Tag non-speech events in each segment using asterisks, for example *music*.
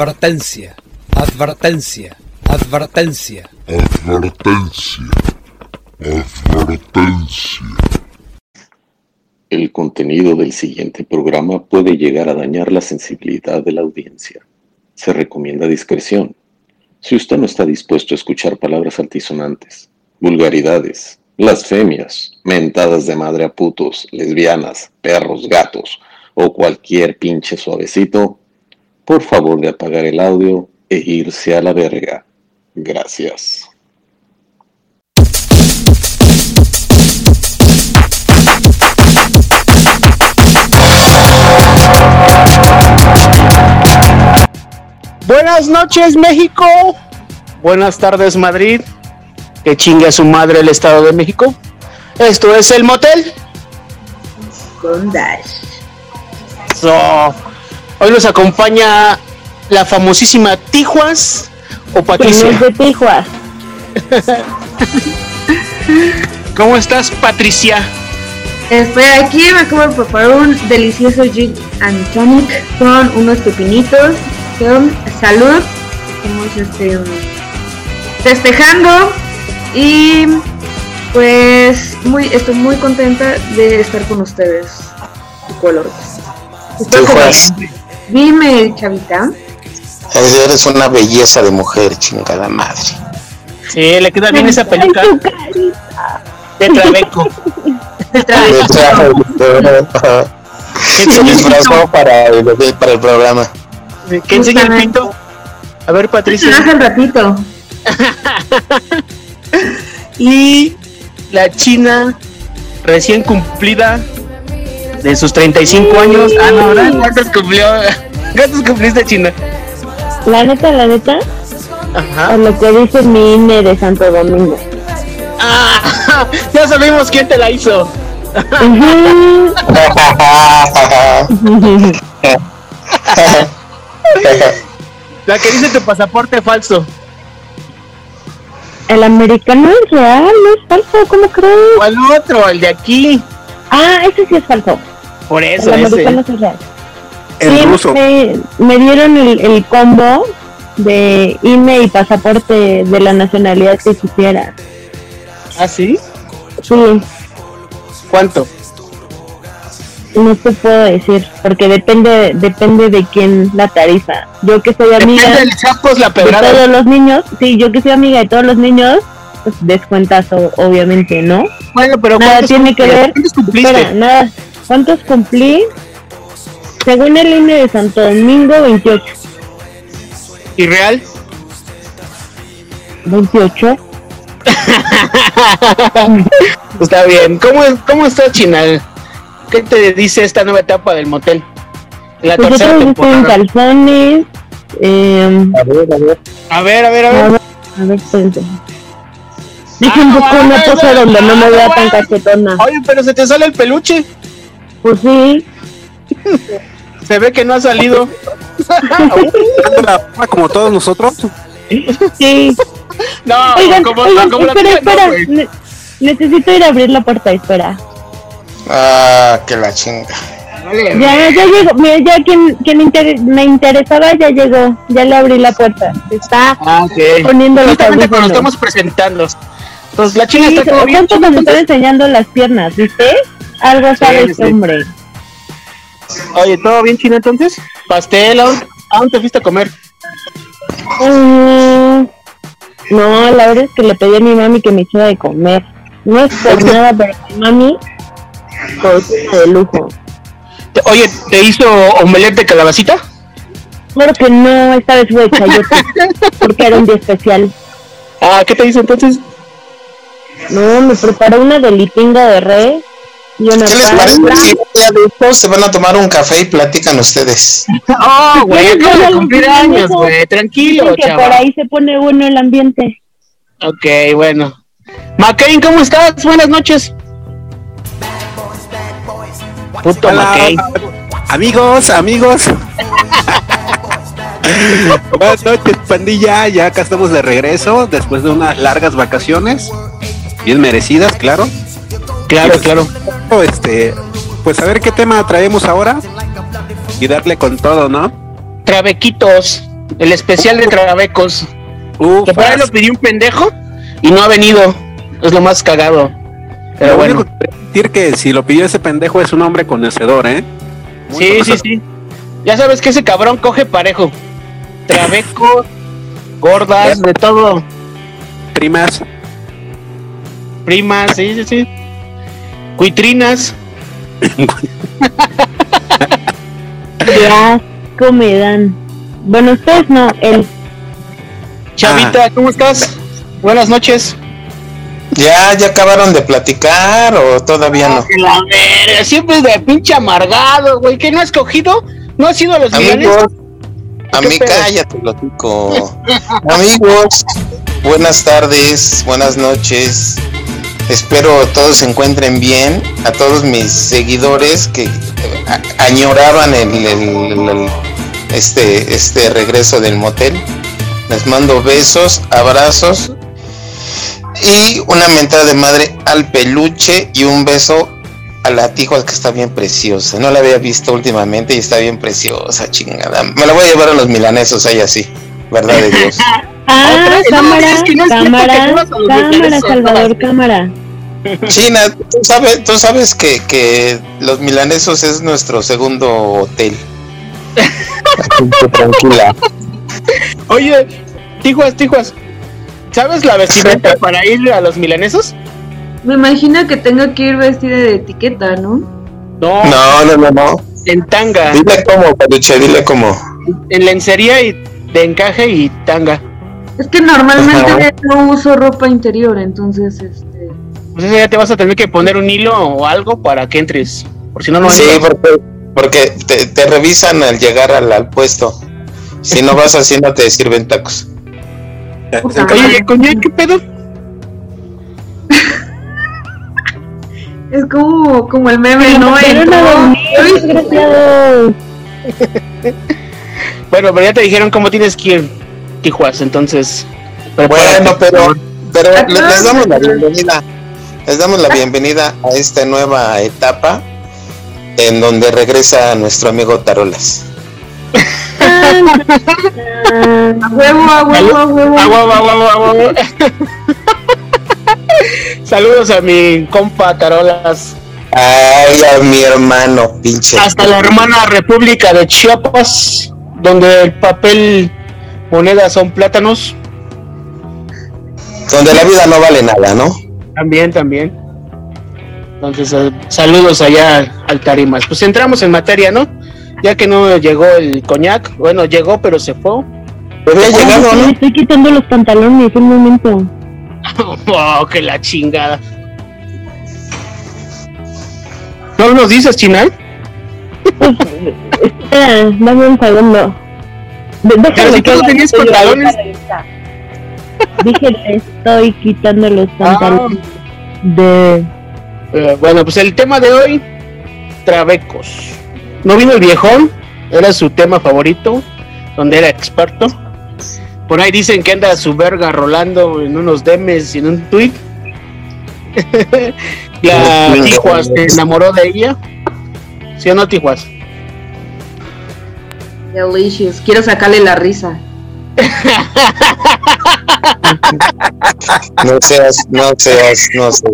Advertencia, advertencia, advertencia. Advertencia. Advertencia. El contenido del siguiente programa puede llegar a dañar la sensibilidad de la audiencia. Se recomienda discreción. Si usted no está dispuesto a escuchar palabras altisonantes, vulgaridades, blasfemias, mentadas de madre a putos, lesbianas, perros, gatos o cualquier pinche suavecito, por favor de apagar el audio e irse a la verga. Gracias. Buenas noches México, buenas tardes Madrid, que chingue a su madre el Estado de México. Esto es el motel. Con Dash. So, hoy nos acompaña la famosísima Tijuas o Patricia. ¿Quién es de Tijuas? *laughs* ¿Cómo estás Patricia? Estoy aquí, me acabo de preparar un delicioso gin and tonic con unos pepinitos. Con salud. Estamos este, festejando y pues muy, estoy muy contenta de estar con ustedes. Tu color. Dime, chavita. eres una belleza de mujer, chingada madre. Sí, le queda bien esa peluca de Trabeco. Te traigo. Se disfrazó para el, para el programa. Que enseña el pito. A ver Patricia. Hace un ratito. *laughs* Y la China recién cumplida de sus 35 años. Ah, no, ¿verdad? ¿Cuántos cumplió? ¿Cuántos cumpliste, China? La neta, la neta, Ajá. a lo que dice mi INE de Santo Domingo. Ah, *laughs* ya sabemos quién te la hizo. La que dice tu pasaporte falso. El americano es real, no es falso, ¿cómo crees? El otro, el de aquí. Ah, ese sí es falso. Por El eso, americano ese. es real. El Sí, ruso. Me, me dieron el, el combo de INE y pasaporte de la nacionalidad que quisiera. ¿Ah, sí? Sí, ¿Cuánto? no te puedo decir, porque depende depende de quién la tarifa. Yo que soy amiga Depende del chapos la de todos los niños, sí, yo que soy amiga de todos los niños, pues descuentazo, obviamente, ¿no? Bueno, pero Nada ¿cuántos tiene que ver. ¿Cuántos cumpliste? Espera, nada. ¿Cuántos cumplí? Según el INE de Santo Domingo, 28. ¿Y real? 28. *laughs* Está bien. ¿Cómo, cómo está China? ¿Qué te dice esta nueva etapa del motel? La Pues yo tercera estoy en calzones. Eh, A ver, a ver. A ver, a ver, a a ver. a ver. Dije Ah, un poco no, una cosa no, donde no me vea no, tan cachetona. Oye, pero se te sale el peluche. Pues sí. Se ve que no ha salido. *laughs* como todos nosotros. Sí. No, Oigan, como, oigan, como la espera, espera. no. Ne- necesito ir a abrir la puerta, espera. Ah, que la chinga. Ya, ya llegó. Mira, ya quien, quien inter- me interesaba ya llegó. Ya le abrí la puerta. Está Ah, ok. poniendo los Justamente cuando audífonos. estamos presentando. Entonces, la china Sí, está todo bien. tanto me están enseñando las piernas, ¿viste? Algo sabe Sí, este sí. hombre. Oye, ¿todo bien, China, entonces? ¿Pastel? ¿A dónde- te fuiste a comer? Mm, no, la verdad es que le pedí a mi mami que me hiciera de comer. No es por *laughs* nada, pero mi mami cocina de lujo. Te- Oye, ¿te hizo omelette de calabacita? Claro que no, esta vez fue de chayote, *laughs* porque era un día especial. Ah, ¿qué te hizo entonces? No, me preparó una delitinga de res ¿Qué les parece si un día de estos se van a tomar un café y platican ustedes? *laughs* Oh, *laughs* güey, acabo de cumplir años, güey. Tranquilo, que por ahí se pone bueno el ambiente. Ok, bueno. McCain, ¿cómo estás? Buenas noches. Puto Hola, McCain. amigos, amigos. *laughs* Buenas noches, pandilla. Ya acá estamos de regreso después de unas largas vacaciones, bien merecidas, claro. Claro, claro. Este, pues a ver qué tema traemos ahora y darle con todo, ¿no? Trabequitos. El especial de Trabecos. Uf, Que por ahí lo pidió un pendejo y no ha venido. Es lo más cagado. Pero Lo bueno. único que quiero decir que si lo pidió ese pendejo es un hombre conocedor, ¿eh? Muy Sí, sí, sí. Ya sabes que ese cabrón coge parejo. Trabecos, gordas, de todo. Primas. Primas, sí, sí, sí. Cuitrinas. Qué asco me dan. Bueno, ustedes no, él. Chavita, ¿cómo estás? Buenas noches. ¿Ya, ya acabaron de platicar o todavía no? Que La verga, siempre es de pinche amargado, güey. ¿Que no has cogido? ¿No has ido a los Amigos, a ¿Qué mí pedo? cállate, lotico. Amigos, buenas tardes, buenas noches. Espero todos se encuentren bien. A todos mis seguidores que eh, añoraban el, este, este regreso del motel. Les mando besos, abrazos y una mentada de madre al peluche y un beso a la Tijuas que está bien preciosa. No la había visto últimamente y está bien preciosa, chingada. Me la voy a llevar a los milanesos ahí así, verdad de Dios. *laughs* Ah, Otra vez, no, cámara, es que no es cierto que cámara, cámara, Salvador, cámara. China, tú sabes, tú sabes que, que los milanesos es nuestro segundo hotel. Tranquila. Oye, Tijuas, Tijuas. ¿Sabes la vestimenta *laughs* para ir a los milanesos? Me imagino que tengo que ir vestida de etiqueta, ¿no? No, No, no, no, no. en tanga, Dile cómo, peluche, dile cómo. en lencería y de encaje y tanga. Es que normalmente Ajá. no uso ropa interior, entonces, este... Pues ese ya te vas a tener que poner un hilo o algo para que entres. Por si no, no Sí, entras. porque, porque te, te revisan al llegar al, al puesto. Si no vas así, no te sirven tacos. Puta Oye, madre. coñac, ¿qué pedo? Es como, como el meme, ¿no? *laughs* Bueno, pero ya te dijeron cómo tienes que ir, Tijuas, entonces. Bueno, pero, pero les damos la bienvenida. Les damos la bienvenida a esta nueva etapa en donde regresa nuestro amigo Tarolas. A huevo, a huevo, a huevo. Guau, guau, guau, guau, guau. Saludos a mi compa Tarolas. Ay, a mi hermano, pinche. Hasta la hermana República de Chiapas, donde el papel moneda son plátanos. Donde la vida no vale nada, ¿no? También, también. Entonces, eh, saludos allá al Tarimas. Pues entramos en materia, ¿no? Ya que no llegó el coñac. Bueno, llegó, pero se fue. Pero había llegado, me ¿no? estoy quitando los pantalones un momento. *laughs* Oh, que la chingada. ¿No nos dices, Chinal? *laughs* Espera, dame un segundo. Déjame Pero si tú no tenías pantalones. Dije, estoy quitando los Ah. pantalones de... Eh, bueno, pues el tema de hoy, Trabecos. No vino el viejón, era su tema favorito, donde era experto. Por ahí dicen que anda su verga rolando en unos demes y en un tweet. La *laughs* Tijuas se enamoró de ella. ¿Sí o no, Tijuas? Delicious. Quiero sacarle la risa. *laughs* No seas, no seas, no seas.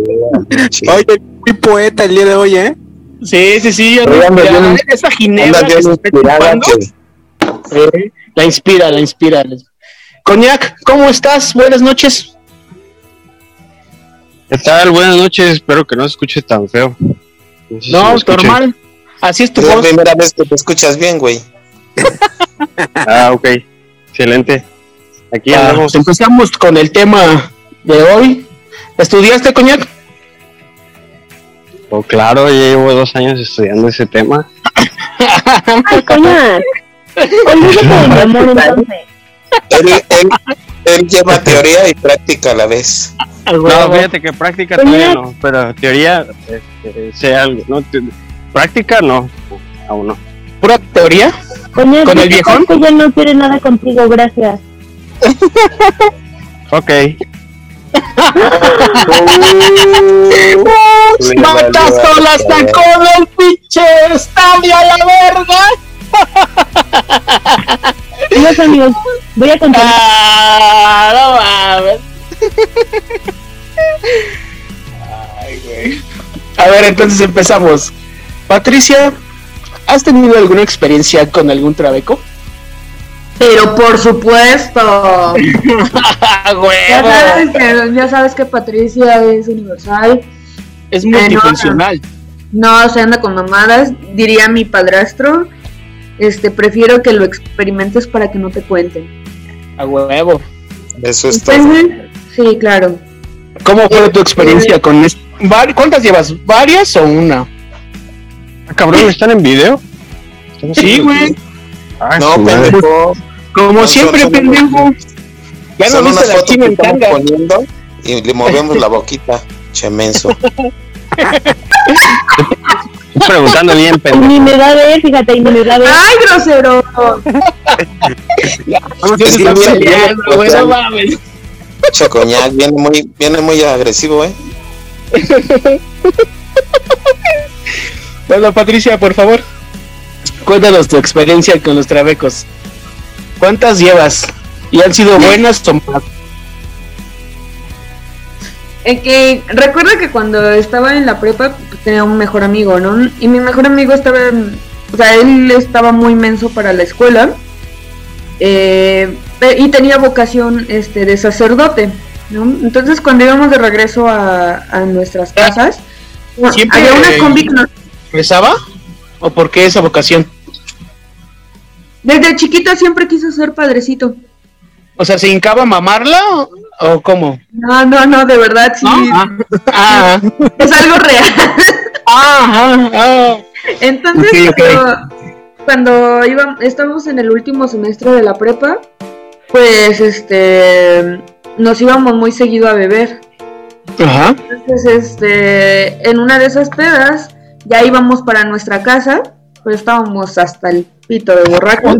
Oye, muy poeta el día de hoy, ¿eh? Sí, sí, sí. Oye, anda ya, bien- esa ginebra Anda que bien se está inspirada chupando, que- eh, la inspira, la inspira. Coñac, ¿cómo estás? Buenas noches. ¿Qué tal? Buenas noches, espero que no se escuche tan feo. No, normal. Así es tu Es la voz. primera vez que te escuchas bien, güey. *laughs* Ah, ok. Excelente. Aquí Ah, andamos. pues empezamos con el tema de hoy. ¿Estudiaste, Coñac? Oh, claro, ya llevo dos años estudiando ese tema. *laughs* ¡Ay, coñac! Olvídate de mi amor entonces. Él, él, él lleva *laughs* teoría y práctica a la vez. No, fíjate que práctica todavía no, pero teoría este, sé algo. No, Te- práctica no, aún no. ¿Pura teoría? ¿Con el viejón? que ya no quiere nada contigo, gracias. *laughs* Ok. ¡Matas solas sacó del pinche estadio a la verga! *laughs* Amigos. Voy a contar. Ah, no mames. Ay, güey. A ver, entonces empezamos. Patricia, ¿has tenido alguna experiencia con algún trabeco? Pero por supuesto. *laughs* Ya Huevo. sabes, que, ya sabes que Patricia es universal. Es multifuncional. No se anda con mamadas, diría mi padrastro. Este, prefiero que lo experimentes para que no te cuenten. A huevo. Eso es todo. Sí, claro. ¿Cómo fue tu experiencia con esto? ¿Cuántas llevas? ¿Varias o una? Ah, cabrón, ¿están en video? Sí, güey. Ah, No, pendejo. Como No, siempre, pendejo. Ya no viste la china en tanga. poniendo y le movemos la boquita. Chemenso. Estoy preguntando bien, *laughs* pendejo. ni me da ver, fíjate, ni me da ver. ¡Ay, grosero! Ya Sí, mames. Viene muy, viene muy agresivo, ¿eh? *laughs* Bueno, Patricia, por favor, cuéntanos tu experiencia con los trabecos. ¿Cuántas llevas? ¿Y han sido buenas o malas? Eh, que recuerdo que cuando estaba en la prepa pues, tenía un mejor amigo, ¿no? Y mi mejor amigo estaba, en- o sea, él estaba muy menso para la escuela eh, y tenía vocación este de sacerdote, ¿no? Entonces cuando íbamos de regreso a, a nuestras casas, Siempre- había una combi que nos- ¿Rezaba? ¿O por qué esa vocación? desde chiquito siempre quiso ser padrecito. O sea, ¿se hincaba a mamarla o, o cómo? No, no, no, de verdad sí, Ah, ah, es algo real. ah, ah. Entonces, Ok, ok. cuando, iba, estábamos en el último semestre de la prepa, pues este nos íbamos muy seguido a beber. Ajá. Entonces, este, en una de esas pedas, ya íbamos para nuestra casa, pues estábamos hasta el pito de borracho.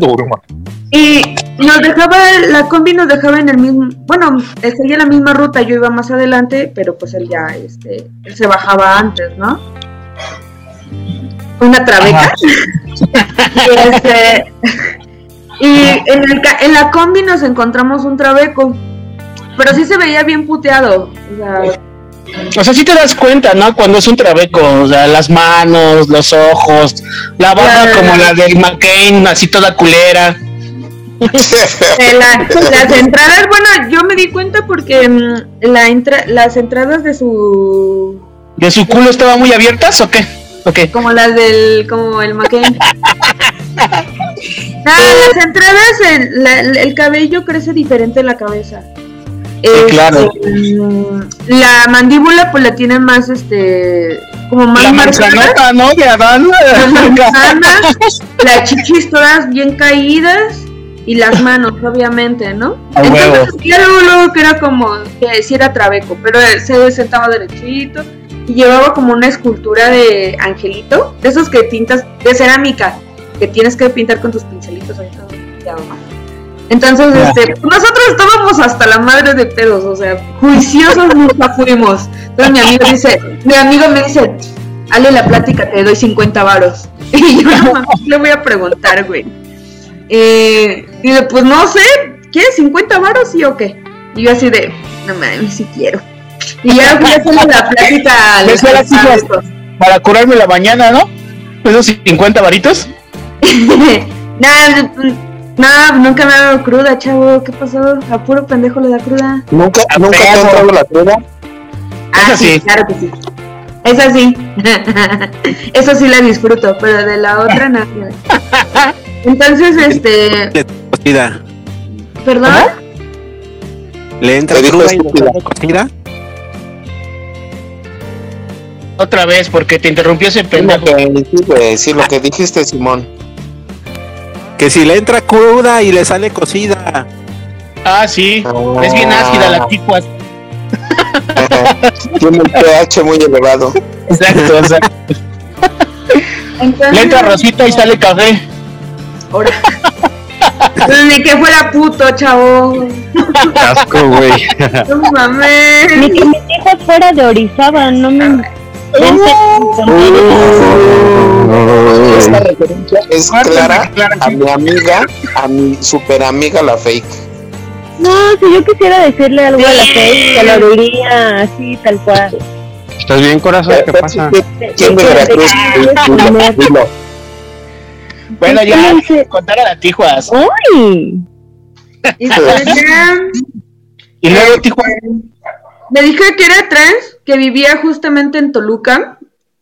Y nos dejaba, la combi nos dejaba en el mismo, bueno, eh, seguía la misma ruta, yo iba más adelante, pero pues él ya, este, él se bajaba antes, ¿no? Una trabeca. *laughs* y, este, y en, el, en la combi nos encontramos un trabeco, pero sí se veía bien puteado, o sea, O sea, sí te das cuenta, ¿no? Cuando es un trabeco, o sea, las manos, los ojos, la barba como la del McCain, así toda culera. *laughs* La- las entradas, bueno, yo me di cuenta porque mm, la entra- las entradas de su ¿De su culo estaban muy abiertas o qué? Ok. como las del como el McCain. *laughs* Ah, las entradas, el, la- el cabello crece diferente en la cabeza. Este, claro. mm, La mandíbula pues la tiene más este como más La marcada. ¿no? De Adán. *laughs* Las chichis todas bien caídas y las manos, obviamente, ¿no? A. Entonces, ya luego, luego que era como que sí era trabeco, pero se sentaba derechito y llevaba como una escultura de angelito, de esos que pintas de cerámica, que tienes que pintar con tus pincelitos pintado, ¿no? Entonces, Ya. este, nosotros estábamos hasta la madre de pedos, o sea, juiciosos nunca fuimos. Entonces mi amigo dice, mi amigo me dice, hale la plática, te doy 50 varos. *laughs* Y yo no le voy a preguntar, güey. Eh, dice, pues no sé, ¿quieres 50 varos sí o qué? Y yo así de, no mames, si quiero. Y ya fui a hacerle la plática a *laughs* pues. estos. Para curarme la mañana, ¿no? Esos 50 varitos. *laughs* Nada, nada, nunca me ha dado cruda, chavo. ¿Qué pasó? A puro pendejo le da cruda. ¿Nunca, nunca te ha entrado la cruda? Ah, Esa sí, sí. claro que sí. Esa sí. *laughs* Esa sí la disfruto, pero de la otra no. Entonces, *laughs* este. Cocida. ¿Perdón? ¿Le entra cruda y le cocida? Otra vez, porque te interrumpió ese pendejo. sí, sí, lo que dijiste, Simón. Que si le entra cruda y le sale cocida. Ah, sí. Es bien ácida la ticua. *laughs* Tiene un pH muy elevado. Exacto, exacto. Entonces. Le entra rosita y sale café. Ahora. Ni que fuera puto, chavo. Asco, güey. No mames. Ni que mis hijos fuera de Orizaba, no me. Esta referencia es clara Clara, a mi amiga, a mi super amiga la fake. No, si yo quisiera decirle algo a la fe, te lo diría así, tal cual. ¿Estás bien, corazón? ¿Qué pasa? ¿Quién de Veracruz? Dilo. Bueno, ya, contar a la Tijuas. ¡Uy! *laughs* Y pues luego Tijuas. me dijo que era trans, que vivía justamente en Toluca,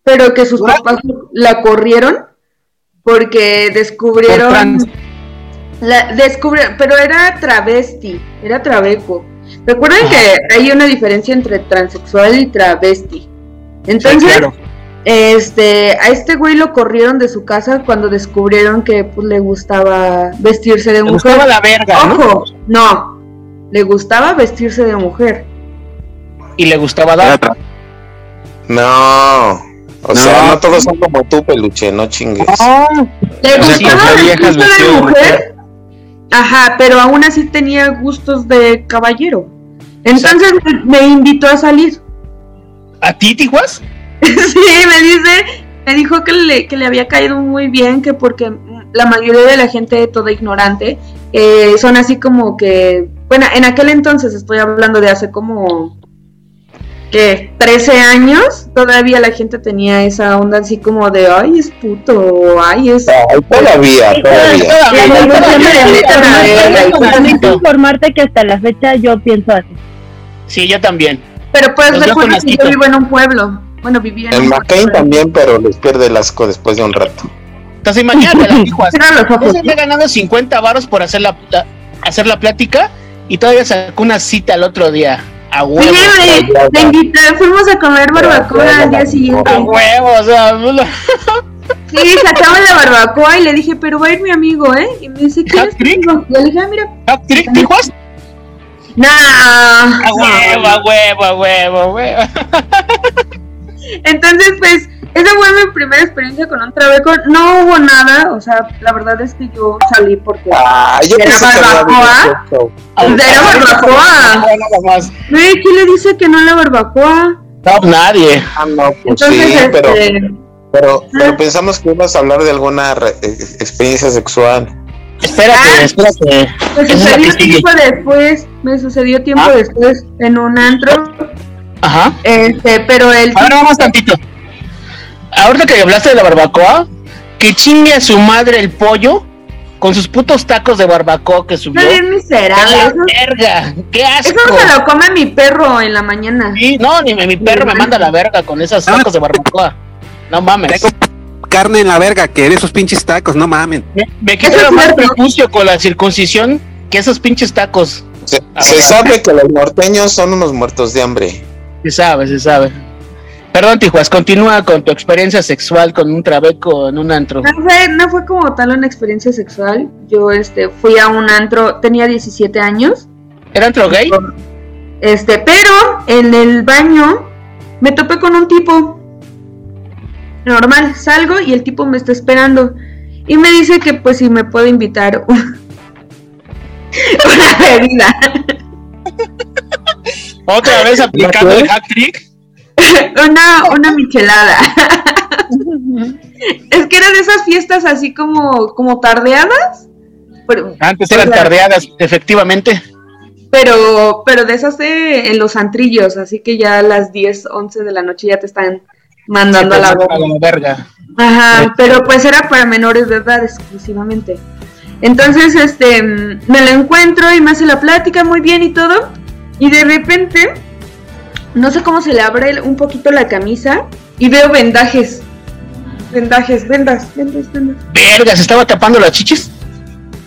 pero que sus papás la corrieron porque Por descubrieron trans. la descubrieron, pero era travesti, era trabeco. Recuerden que hay una diferencia entre transexual y travesti. Entonces, claro. este, a este güey lo corrieron de su casa cuando descubrieron que pues, le gustaba vestirse de Me mujer. gustaba la verga, ¿no? Ojo, no, le gustaba vestirse de mujer. Y le gustaba dar. No. O sea, No. no todos son como tú, peluche, no chingues. Le O sea, gustaba viejas de mujer. Ajá, pero aún así tenía gustos de caballero. Entonces me, me invitó a salir. ¿A ti, Tijuas? *laughs* sí, me dice, me dijo que le, que le había caído muy bien, que porque la mayoría de la gente, toda ignorante, eh, son así como que, bueno, en aquel entonces estoy hablando de hace como, que 13 años, todavía la gente tenía esa onda así como de, ay, es puto, o ay, es... Ay, todavía, todavía. Informarte- que hasta la fecha yo pienso así. Sí, yo también. Pero pues recuerda que yo vivo en un pueblo. Bueno, vivía en En también, pero les pierde el asco después de un rato. Entonces imagínate la Tijuas. *laughs* Cierra los ojos. Ese me ha ganado 50 varos por hacer la, la- hacer la plática y todavía sacó una cita el otro día. A Sí, huevo. me, me invité, fuimos a comer barbacoa al día siguiente. A huevo, o sea, Sí, sacamos la barbacoa y le dije, pero va a ir mi amigo, ¿eh? Y me dice, ¿quién es le dije, ah, mira, ¿Hat-trick, Tijuas? nah. A huevo, a huevo, a huevo, a huevo. Entonces, pues, esa fue mi primera experiencia con un trabeco. No hubo nada, o sea, la verdad es que yo salí porque... Ah, yo ¿Era barbacoa? Era barbacoa. Nada más. Güey, ¿quién le dice que no la barbacoa? No, nadie. Ah, no, pues Entonces, sí, pero, este... pero, pero pensamos que ibas a hablar de alguna re- eh, experiencia sexual. Espérate, Ah. espérate. Me sucedió tiempo después, me sucedió tiempo Ah. después en un antro, Ajá. este, pero el Ahora vamos tantito. Ahorita que hablaste de la barbacoa, que chingue a su madre el pollo con sus putos tacos de barbacoa que subió. no es ¡A miserable, eso, verga! ¡Qué asco! eso se lo come mi perro en la mañana. Sí, no, ni mi, mi perro me manda a la verga con esos tacos de barbacoa. No mames. Tengo carne en la verga, que esos pinches tacos, no mamen. Me, me es más prepucio con la circuncisión que esos pinches tacos. Se, se sabe que los norteños son unos muertos de hambre. Se sabe, se sabe. Perdón, Tijuas, continúa con tu experiencia sexual con un trabeco en un antro. No fue, no fue como tal una experiencia sexual. Yo este fui a un antro, tenía 17 años. ¿Era antro gay? Este, pero en el baño me topé con un tipo. Normal, salgo y el tipo me está esperando. Y me dice que pues si me puede invitar un- *laughs* una bebida. Otra vez aplicando el hack trick. *laughs* una, una michelada. es que eran de esas fiestas así como, como tardeadas. Pero, Antes eran tardeadas, efectivamente. Pero, pero de esas de en los antrillos, así que ya a las 10, 11 de la noche ya te están mandando a la A boca. la verga. Ajá, pero pues era para menores de edad exclusivamente. Entonces, este, mm, me lo encuentro y me hace la plática muy bien y todo. Y de repente, no sé cómo se le abre un poquito la camisa y veo vendajes. Vendajes, vendas, vendas, vendas. Verga, se estaba tapando las chichis.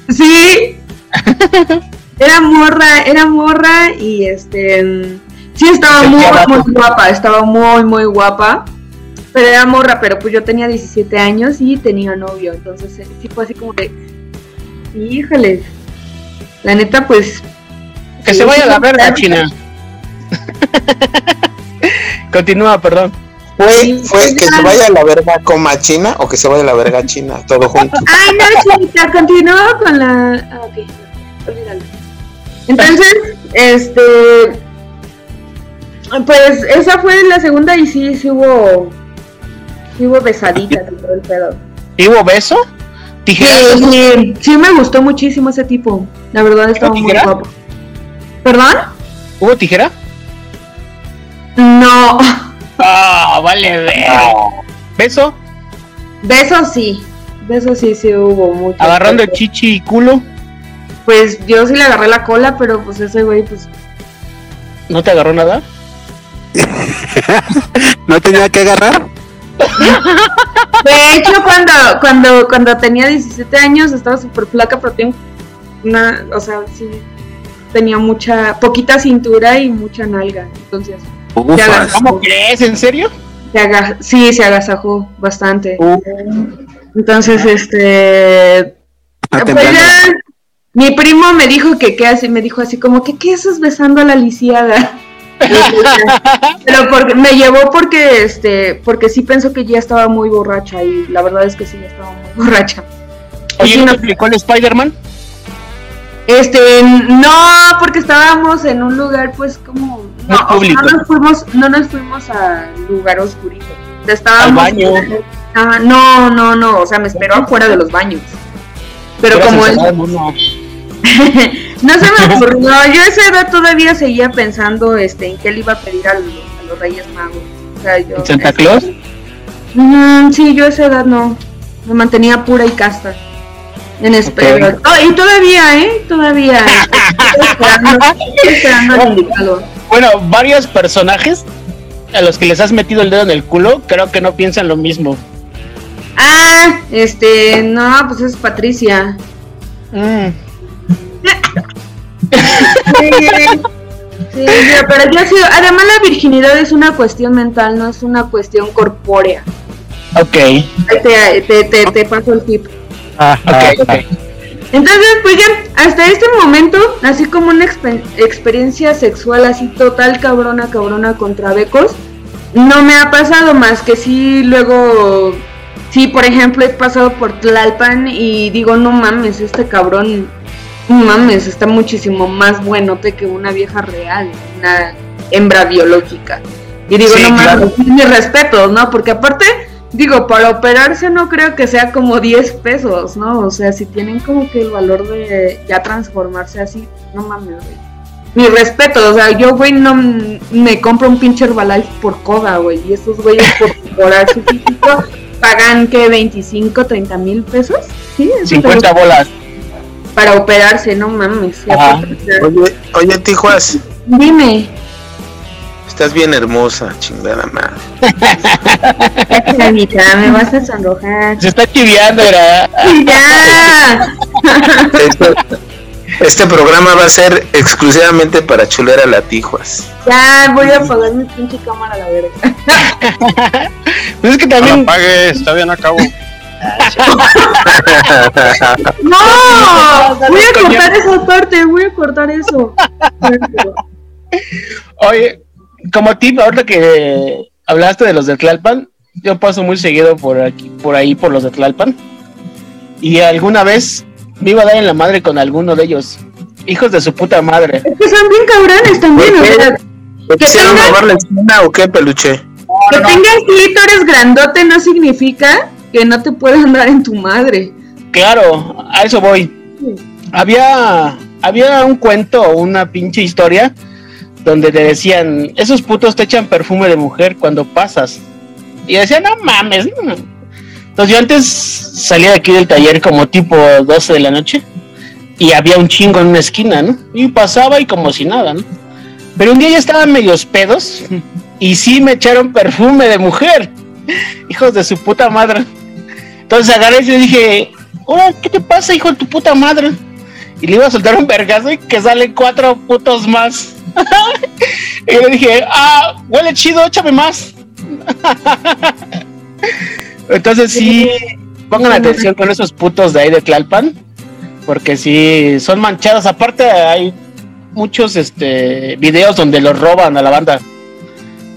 Sí. *laughs* Era morra, era morra y este sí estaba muy, muy guapa, estaba muy muy guapa. Pero era morra, pero pues yo tenía 17 años y tenía novio, entonces eh, sí fue así como de híjole. La neta pues Que sí, se vaya a la verga. China. *laughs* Continúa, perdón. ¿Fue, fue pues que se vaya a la verga coma china o que se vaya a la verga china? Todo junto. Ay, no, chiquita, continúa con la. Ah, ok, olvídalo. Entonces, este. Pues esa fue la segunda y sí, sí hubo. Sí hubo besaditas y todo el pedo. ¿Y hubo beso? ¿Tijeras? sí, sí me gustó muchísimo ese tipo. La verdad estaba muy guapo. ¿Perdón? ¿Hubo tijera? No. Ah, vale, ver. ¿Beso? Besos sí. Besos sí, sí hubo mucho. ¿Agarrando el chichi y culo? Pues yo sí le agarré la cola, pero pues ese güey, pues. ¿No te agarró nada? *laughs* ¿No tenía que agarrar? De hecho, cuando, cuando, cuando tenía 17 años estaba súper flaca, pero tenía una, o sea, sí, tenía mucha, poquita cintura y mucha nalga. Entonces, Ufas. ¿Cómo crees? ¿En serio? se aga- sí, se agasajó bastante. Entonces, este, pues ya, mi primo me dijo que qué así, me dijo así como que qué haces besando a la lisiada. *laughs* Pero porque me llevó porque este, porque sí pensó que ya estaba muy borracha y la verdad es que sí ya estaba muy *laughs* borracha. Oye, Sí, ¿no explicó el Spider-Man? Este, no, porque estábamos en un lugar pues como Muy o sea, público. no nos fuimos, no nos fuimos al lugar oscurito. O sea, Estábamos Al baño. Ajá, no, no, no, o sea, me esperó afuera de los baños. Pero Eras como él, *laughs* no se me *laughs* ocurrió, yo a esa edad todavía seguía pensando este en qué le iba a pedir a los, a los Reyes Magos. O sea, yo ¿En Santa Claus? Mm, sí, yo a esa edad no. Me mantenía pura y casta. En espera. Oh, y todavía, ¿eh? Todavía. *laughs* Estoy esperando, estoy esperando al indicador. Bueno, varios personajes a los que les has metido el dedo en el culo, creo que no piensan lo mismo. Ah, este, no, pues es Patricia. Mm. Sí, sí, pero yo sí, además la virginidad es una cuestión mental, no es una cuestión corpórea. Ok. Te, te, te, te paso el tip. Ah, Ok, ok. Entonces, pues ya, hasta este momento, así como una exper- experiencia sexual así total cabrona, cabrona contra becos, no me ha pasado más que sí luego, sí, por ejemplo, he pasado por Tlalpan y digo, no mames, este cabrón, no mames, está muchísimo más buenote que una vieja real, una hembra biológica. Y digo, Sí, no claro. mames, mis respetos, ¿no? Porque aparte, Digo, para operarse no creo que sea como 10 pesos, ¿no? O sea, si tienen como que el valor de ya transformarse así, no mames, güey. Mi respeto, o sea, yo, güey, no me compro un pinche Herbalife por coda, güey. Y estos güeyes por *laughs* mejorar su físico pagan, que 25, 30 mil pesos? Sí, eso 50 te- bolas. Para operarse, no mames. Oye, oye, Tijuas, Dime, estás bien hermosa, chingada madre. Anita, me vas a sonrojar. Se está chiviando, era. ¡Ya! Este, este programa va a ser exclusivamente para chulera la Tijuas. Ya, voy a apagar mi pinche cámara a la verga. *laughs* Pues es que No la también. pagues, todavía no acabo. *laughs* ¡No! *laughs* Voy a cortar esa parte, voy a cortar eso. Oye, como tip, ahorita que hablaste de los de Tlalpan, yo paso muy seguido por aquí, por ahí, por los de Tlalpan. Y alguna vez me iba a dar en la madre con alguno de ellos. Hijos de su puta madre. Es que son bien cabrones también, o sea, ¿Te quisieron tengas- robar la esquina o qué, peluche? que tengas clítoris grandote no significa que no te puedan *laughs* dar en tu madre. Claro, a eso voy. Había, había un cuento o una pinche historia donde te decían, esos putos te echan perfume de mujer cuando pasas. Y decían, no mames. no". Entonces yo antes salía de aquí del taller como tipo 12 de la noche y había un chingo en una esquina, ¿no? Y pasaba y como si nada, ¿no? Pero un día ya estaban medios pedos y sí me echaron perfume de mujer. *laughs* Hijos de su puta madre. Entonces agarré y le dije, "Hola, ¿qué te pasa, hijo de tu puta madre? Y le iba a soltar un vergazo y que salen cuatro putos más. *laughs* y yo le dije, ah, huele chido, échame más. *laughs* Entonces sí, pongan atención con esos putos de ahí de Tlalpan, porque sí, son manchados. Aparte hay muchos este videos donde los roban a la banda.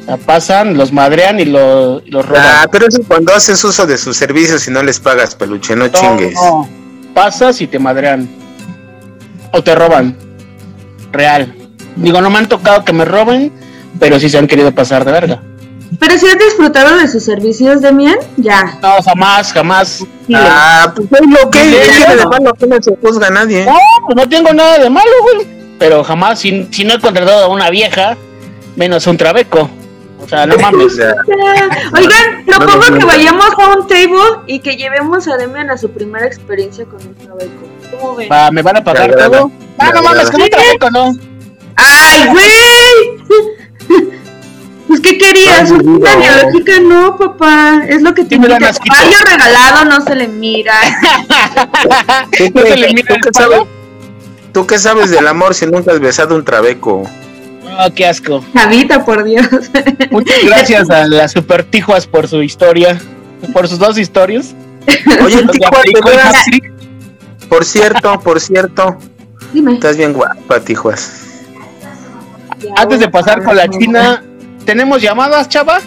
Sea, pasan, los madrean y, lo- y los roban. Ah, pero eso cuando haces uso de sus servicios y no les pagas, peluche, no, No, chingues. no. Pasas y te madrean. O te roban. Real. Digo, no me han tocado que me roben, pero sí se han querido pasar de verga. Pero si has disfrutado de sus servicios, Demian, ya. No, jamás, jamás. Sí, Ah, pues es lo que Sí, ¿qué tiene de no. malo que no se juzga a nadie. No, pues no tengo nada de malo, güey. pero jamás, si, si no he contratado a una vieja, menos un trabeco. O sea, no *laughs* mames. *laughs* Oigan, propongo que vayamos a un table y que llevemos a Demian a su primera experiencia con un trabeco. ¿Cómo ven? Va, ¿Me van a pagar todo? Ah, no mames, con un trabeco no. ¡Ay, güey! Pues, ¿qué querías? Ay, Una no. biológica no, papá. Es lo que tiene que. Caballo regalado no se le mira. *laughs* ¿Tú ¿No qué- se le mira tú qué sabes- ¿Tú qué sabes del amor si nunca has besado un trabeco? Qué asco. Chavita, por Dios. Muchas gracias a las super tijuas por su historia, por sus dos historias. Oye, Tijuas, por cierto, por cierto, Dime. estás bien guapa, Tijuas. Antes de pasar con la China, ¿tenemos llamadas, chava?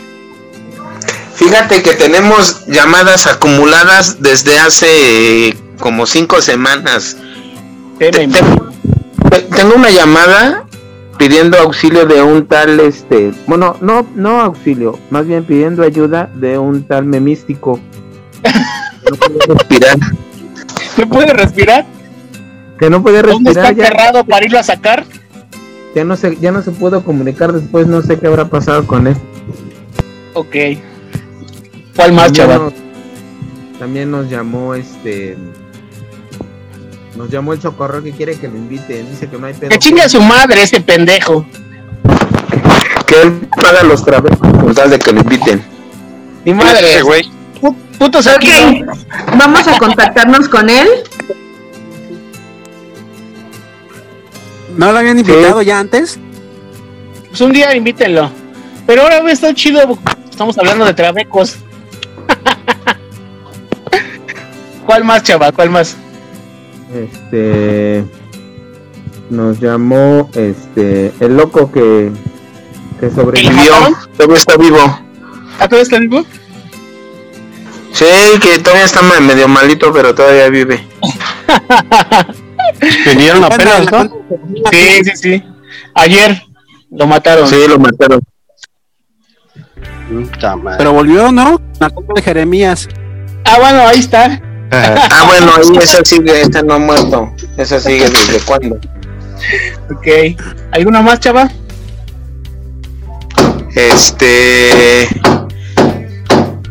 Fíjate que tenemos llamadas acumuladas desde hace eh, como cinco semanas. Tengo una llamada pidiendo auxilio de un tal este bueno no no auxilio más bien pidiendo ayuda de un tal memístico *laughs* no puede respirar ¿Me puede respirar? que no puede ¿Dónde está respirar enterrado para irlo a sacar? Ya no se ya no se pudo comunicar después no sé qué habrá pasado con él Ok. ¿Cuál más, también chava? nos, también nos llamó este nos llamó el socorro que quiere que lo invite dice que no hay pedo Que chingue a su madre ese pendejo. que él paga los trabajos con tal de que lo inviten Ni madre. Ese güey. Pu- Putos aquí. Ok, vamos a contactarnos con él. ¿No lo habían invitado ya antes? Pues un día invítenlo. Pero ahora está chido. Estamos hablando de trabecos. *laughs* ¿Cuál más, chava? ¿Cuál más? este nos llamó este el loco que que sobrevivió todavía está vivo ¿A todo está vivo? sí que todavía está medio malito pero todavía vive *laughs* Vinieron apenas, ¿no? Sí, sí, sí. Ayer lo mataron. sí lo mataron. Pero volvió, ¿no? La culpa de Jeremías. Ah, bueno, ahí está. ah bueno ahí esa sigue esa no ha muerto esa sigue desde cuándo Ok. ¿Alguna más, chava? este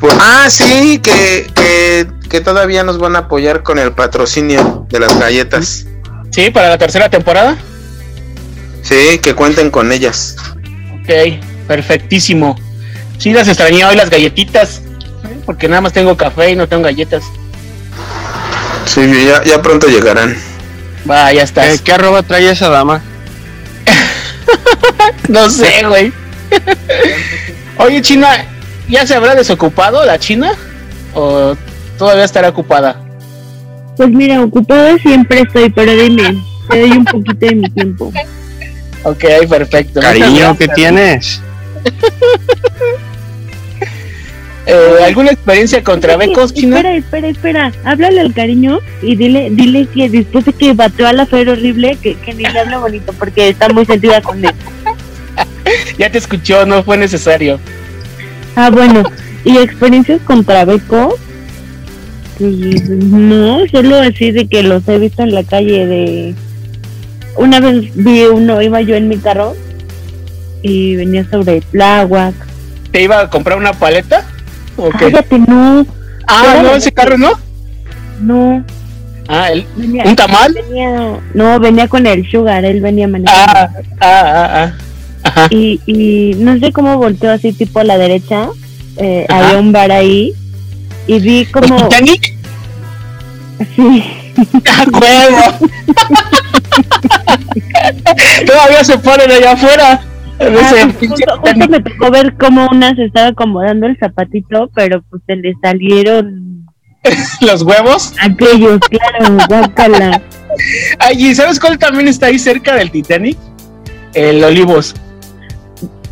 pues, ah sí que, que que todavía nos van a apoyar con el patrocinio de las galletas Sí, para la tercera temporada. sí que cuenten con ellas Ok, perfectísimo. Sí, las extrañé hoy las galletitas. ¿eh? Porque nada más tengo café y no tengo galletas. sí ya, ya pronto llegarán Va, ya está. ¿Qué, qué arroba trae esa dama? *laughs* No sé, güey. Oye, China, ¿ya se habrá desocupado la China? ¿O todavía estará ocupada? Pues mira, ocupada siempre estoy, pero dime, te doy un poquito de mi tiempo. Ok, perfecto. Cariño gracias. tienes. *laughs* Eh, ¿Alguna experiencia contra becos, China? Espera, espera, espera. Háblale al cariño y dile, dile que después de que bateó a la Fer horrible, que, que ni le hable bonito porque está muy sentida con él. *laughs* Ya te escuchó, no fue necesario. Ah, bueno. ¿Y experiencias contra Beco? Pues no, solo así de que los he visto en la calle de... Una vez vi uno, iba yo en mi carro y venía sobre Tláhuac. ¿Te iba a comprar una paleta? ¿O qué? Cállate, no, Ah, no, ese carro no. no. Ah, el, Venía, ¿un tamal? venía, no, venía con el Sugar, él venía manejando. Ah, ah, ah, ah. Ajá. Y, y no sé cómo volteó así tipo a la derecha. Eh, había un bar ahí. Y vi como... ¿El Titanic? Sí. *laughs* ¡Ah, huevo! *laughs* Todavía se ponen allá afuera. Ah, justo, justo me tocó ver cómo una se estaba acomodando el zapatito, pero pues se le salieron *laughs* Los huevos. aquellos, claro, guácala. Ay, ¿y sabes cuál también está ahí cerca del Titanic? El Olivos.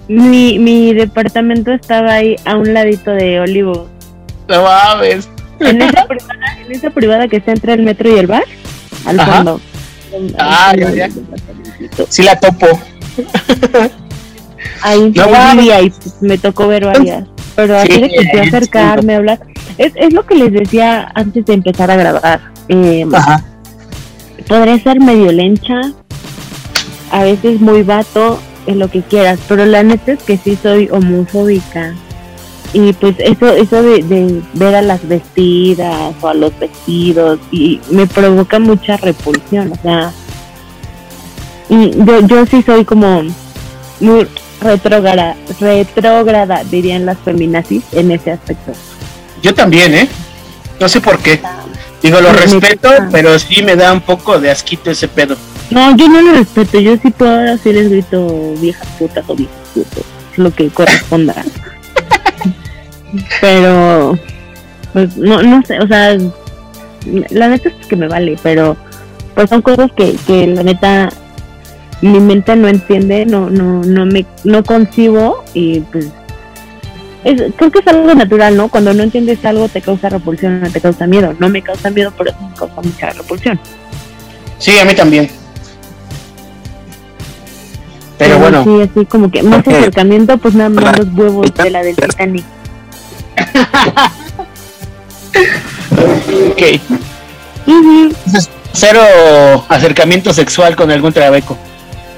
Mi, mi departamento estaba ahí a un ladito de Olivo. No mames. En esa privada, en esa privada que está entre el metro y el bar, al Ajá. fondo. Ah, ya, ya. Sí la topo. Ahí, No vivía y me tocó ver varias. Pero así Sí, de que fui a acercarme, hablar. Es, es lo que les decía antes de empezar a grabar. Eh, Ajá. podré ser medio lencha, a veces muy vato, en lo que quieras, pero la neta es que sí soy homofóbica. Y pues eso, eso de, de ver a las vestidas o a los vestidos, y me provoca mucha repulsión, o sea, y yo, yo sí soy como muy retrógrada, retrógrada, dirían las feminazis en ese aspecto. Yo también, ¿eh? No sé por qué. Digo, lo respeto, pero sí me da un poco de asquito ese pedo. No, yo no lo respeto, yo sí puedo así les grito viejas putas o viejos putos, lo que corresponda. *laughs* pero, pues no, no sé, o sea, la neta es que me vale, pero pues son cosas que, que la neta mi mente no entiende, no, no, no me, no concibo y pues es- creo que es algo natural, ¿no? Cuando no entiendes algo te causa repulsión, te causa miedo. No me causa miedo, pero me causa mucha repulsión. Sí, a mí también. Pero bueno, Sí, así como que más acercamiento, pues nada más los huevos de la del Titanic. Ok. Entonces, cero acercamiento sexual con algún trabeco.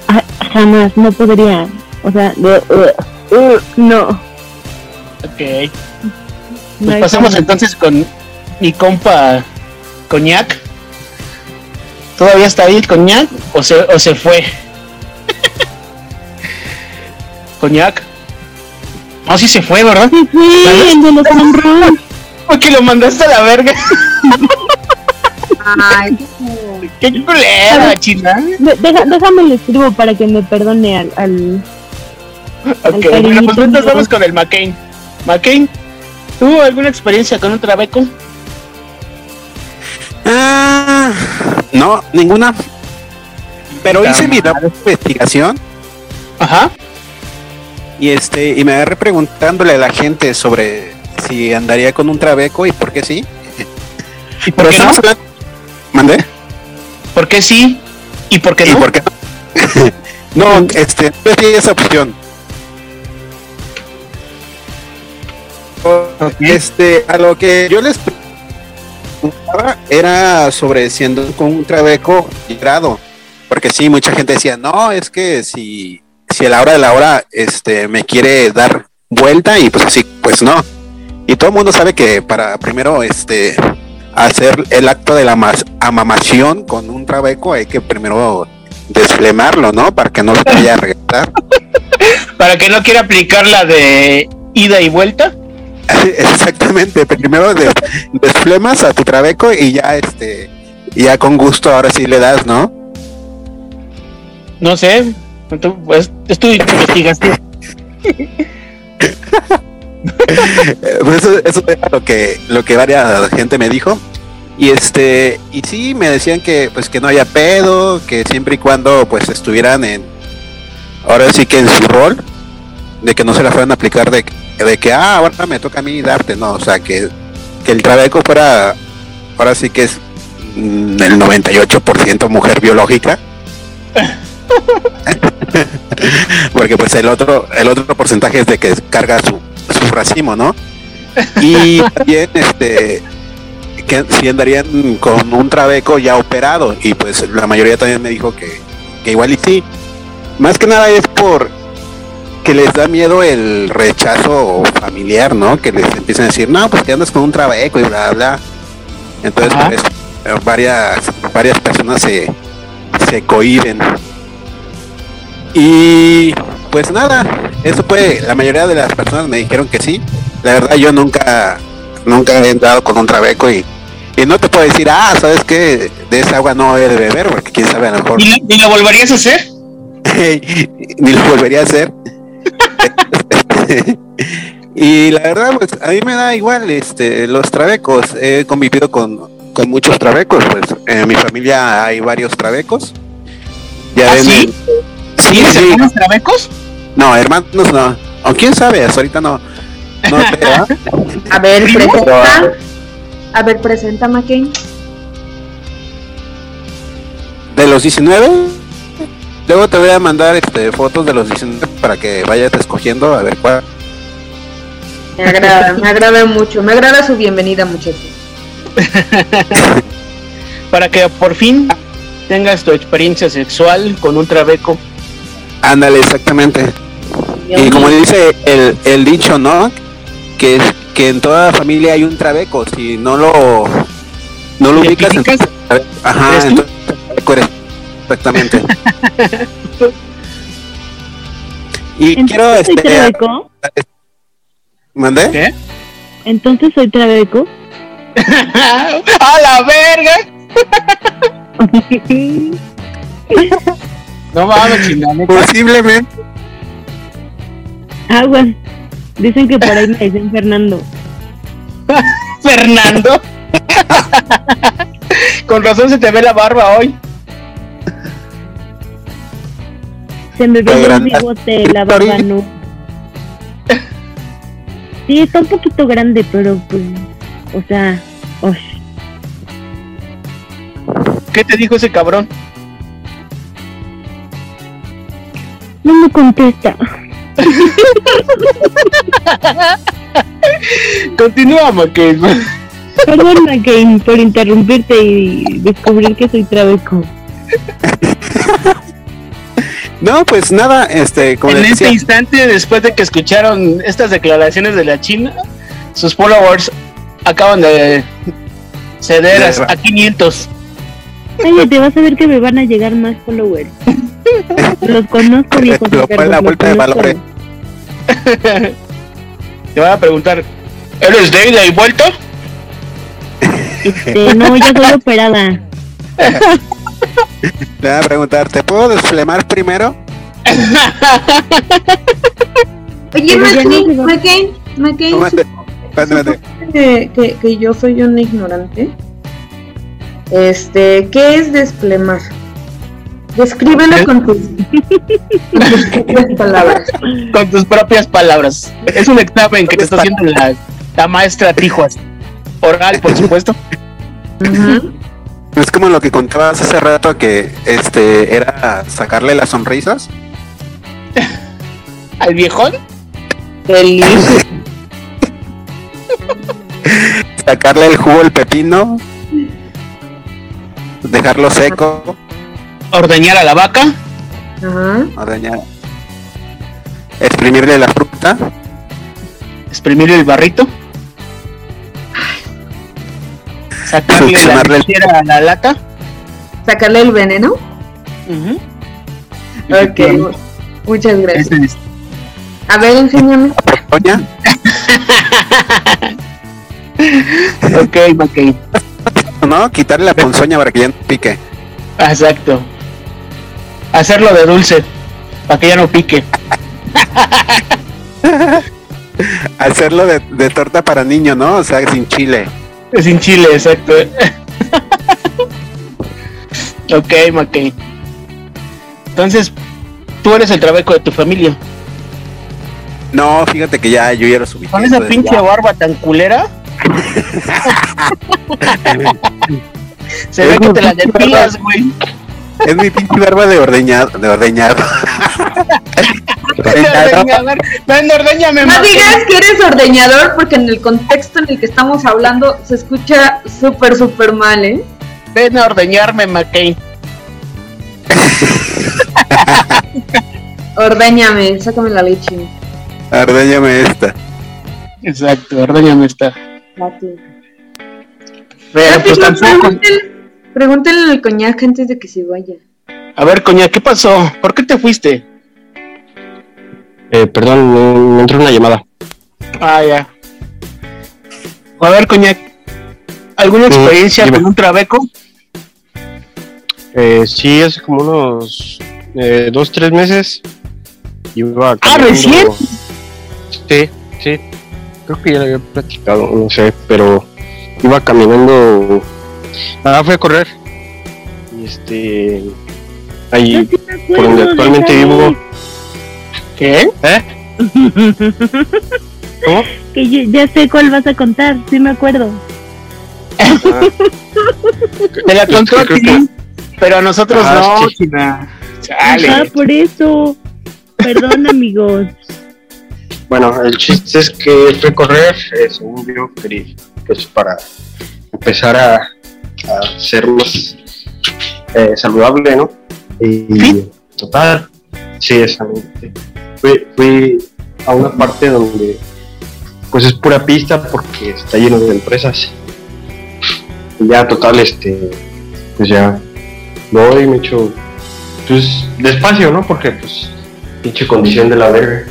Ah, Jamás, no podría. O sea, uh, uh, uh, no. Ok. Pues pasamos entonces con mi compa Coñac. ¿Todavía está ahí el Coñac o se, o se fue? *laughs* Coñac. No, sí se fue, ¿verdad? Sí, el de los. Porque lo mandaste a la verga. Ay, *laughs* Qué culera, china. De- deja- déjame le escribo para que me perdone al, al Ok, Al bueno, pues entonces vamos con el McCain. McCain, ¿tuvo alguna experiencia con un trabeco? Ah, no, ninguna. Pero hice mi investigación Ajá. Y este y me agarré preguntándole a la gente sobre si andaría con un trabeco y por qué sí. ¿Y por qué no? hablando- ¿Mandé? ¿Por qué sí? ¿Y por qué ¿Y no? por qué no? *laughs* no, este, yo sí esa opción. Este, a lo que yo les preguntaba era sobre siendo con un trabeco grado. Porque sí, mucha gente decía, no, es que si, si a la hora de la hora este, me quiere dar vuelta y pues así, pues no. Y todo el mundo sabe que para primero este hacer el acto de la mas- amamación con un trabeco hay que primero desflemarlo, ¿no? Para que no se vaya a regresar. *laughs* Para que no quiera aplicar la de ida y vuelta. Exactamente, primero des- desflemas a tu trabeco y ya este ya con gusto ahora sí le das, ¿no? No sé. Tú, Pues, es tu investigación. *laughs* Pues eso, eso era lo que lo que varias gente me dijo y este y sí me decían que pues que no haya pedo, que siempre y cuando pues estuvieran en ahora sí que en su rol de que no se la fueran a aplicar de, de que ah ahora me toca a mí darte, no, o sea que que el trabeco fuera ahora sí que es mm, el 98% mujer biológica. *laughs* *laughs* Porque pues el otro el otro porcentaje es de que carga su, su racimo, ¿no? Y también este que si andarían con un trabeco ya operado y pues la mayoría también me dijo que, que igual y sí. Más que nada es por que les da miedo el rechazo familiar, ¿no? Que les empiecen a decir, no, pues que andas con un trabeco y bla, bla. Entonces, pues, varias, varias personas se, se cohiben. Y pues nada, eso fue, la mayoría de las personas me dijeron que sí. La verdad yo nunca, nunca he entrado con un trabeco y, y no te puedo decir, ah, sabes que de esa agua no he de beber, porque quién sabe a lo mejor ¿Y, lo- y lo volverías a hacer? *laughs* ni lo volvería a hacer. *laughs* y la verdad, pues a mí me da igual este los trabecos. He convivido con, con muchos trabecos, pues en mi familia hay varios trabecos. Ya ¿Ah, ven sí? Sí, ¿Tienes sí. hermanos trabecos? No, hermanos no. O quién sabe, hasta ahorita no. No *laughs* sé, ¿ah? A ver, presenta. A ver, presenta, McCain. De los 19. Luego te voy a mandar este fotos de los 19 para que vayas escogiendo a ver cuál. Me agrada, me agrada mucho. Me agrada su bienvenida, muchachos. *laughs* Para que por fin tengas tu experiencia sexual con un trabeco. Ándale, exactamente. Y como dice el, el dicho, ¿no? Que es que en toda familia hay un trabeco. Si no lo no lo ubicas, entonces- ajá, ¿Eres entonces eres. exactamente. *laughs* y quiero Entonces soy este trabeco. ¿Mandé? ¿Qué? Entonces soy trabeco. *laughs* ¡A la verga! *laughs* No mames, chingada. Posiblemente. Aguas. Dicen que por ahí me dicen Fernando. *laughs* Fernando. Con razón se te ve la barba hoy. Se me ve el bigote, la barba no. Sí, está un poquito grande, pero pues, o sea, osh. ¿Qué te dijo ese cabrón? No me contesta. Continúa, Maquel. Perdón, Kane, por interrumpirte y descubrir que soy trabeco. No, pues nada, este, como En este instante, después de que escucharon estas declaraciones de la China, sus followers acaban de ceder a, a 500. Ay, te vas a ver que me van a llegar más followers. *laughs* Los conozco, viejo. Lo fue la vuelta de valores. *laughs* Te van a preguntar, ¿eres de ida y vuelta? Este, no, yo soy *laughs* operada. Le voy a preguntar, ¿te puedo desflemar primero? Oye, McCain. McCain, McCain, que, que yo soy una ignorante. Este, ¿qué es desplemar? Descríbelo con tus, con tus propias palabras. Con tus propias palabras. Es un examen que te está haciendo la, la maestra Tijuas. Oral, por supuesto. Es como lo que contabas hace rato que este era sacarle las sonrisas. ¿Al viejón? Feliz. sacarle el jugo al pepino, dejarlo seco, Ordeñar a la vaca. Ajá. ordeñar, exprimirle la fruta, Exprimirle el barrito. Sacarle la Succionarle el- lechera a la lata. Sacarle el veneno. Ujú. Ok. Muchas gracias. Ese es- A ver, enséñame. Ok, ok. *laughs* ¿no? Quitarle la ponzoña para que ya no pique. Exacto. Hacerlo de dulce. Para que ya no pique. *laughs* Hacerlo de, de torta para niño, ¿no? O sea, sin chile. Sin chile, exacto. *laughs* ok, McKay. Entonces, tú eres el trabeco de tu familia. No, fíjate que ya yo ya lo subí. Con esa pinche ya. barba tan culera. *laughs* Se ve que te la depilas, güey. Es mi pinche barba de ordeñado, de ordeñado. Ordeñador. Ven, ordeñame, No digas que eres ordeñador porque en el contexto en el que estamos hablando se escucha súper, súper mal, ¿eh? Ven a ordeñarme, McKay. *laughs* Ordéñame, sácame la leche. Ordeñame esta. Exacto, ordeñame esta. Mati. Pero pues tampoco. Pregúntenle al coñac antes de que se vaya. A ver, coña, ¿qué pasó? ¿Por qué te fuiste? Eh, perdón, me, me entró una llamada. Ah, ya. A ver, coñac. ¿Alguna Mm, experiencia con un trabeco? Eh, sí, hace como unos eh, dos, tres meses. Iba Ah, ¿recién? Sí, sí. Creo que ya lo había platicado, no sé, pero iba caminando. Ah, fui a correr. Y este. Ahí, sí por donde de actualmente vivo. ¿Qué? ¿Eh? *laughs* ¿Cómo? Que yo- ya sé cuál vas a contar, sí me acuerdo. Ah, Te la contó a ti, pero a nosotros Ah, no. China. Chale. por eso. Perdón, *laughs* amigos. Bueno, el chiste es que fui a correr, eh, según yo, quería, pues para empezar a, a ser más eh, saludable, ¿no? Y total, sí, exactamente. Fui, fui a una parte donde pues es pura pista porque está lleno de empresas. Y ya total, este, pues ya voy, me echo, pues despacio, ¿no? Porque pues pinche condición de la verga.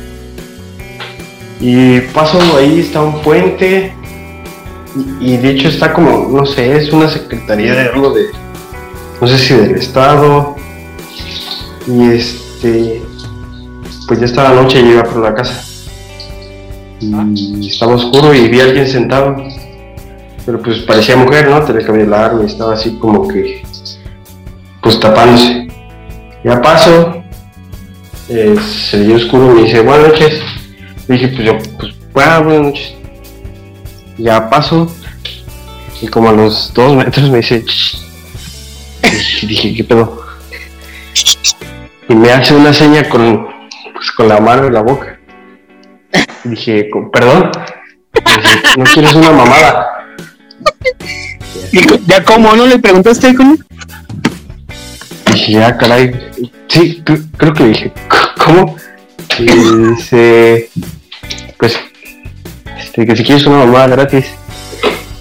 Y paso ahí, está un puente. Y, de hecho está como, no sé, es una secretaría de algo de, no sé si del estado. Y este, pues ya estaba la noche y iba por la casa. Y estaba oscuro y vi a alguien sentado. Pero pues parecía mujer, ¿no? Tenía cabello largo y estaba así como que, pues tapándose. Ya paso, eh, se veía oscuro y me dice, buenas noches. Y dije, pues yo, pues, bueno, buenas noches. Ya paso, y como a los dos metros me dice, "Shh". y dije, ¿qué pedo? Y me hace una seña con, pues, con la mano en la boca. Y dije, "Con- perdón. Dije, no quieres una mamada. ¿Y co- ¿Ya cómo? ¿No le preguntaste cómo? Dije, ah, caray. Sí, cre- creo que dije, "C- ¿cómo? Y dice, pues, este, que si quieres una mamada gratis.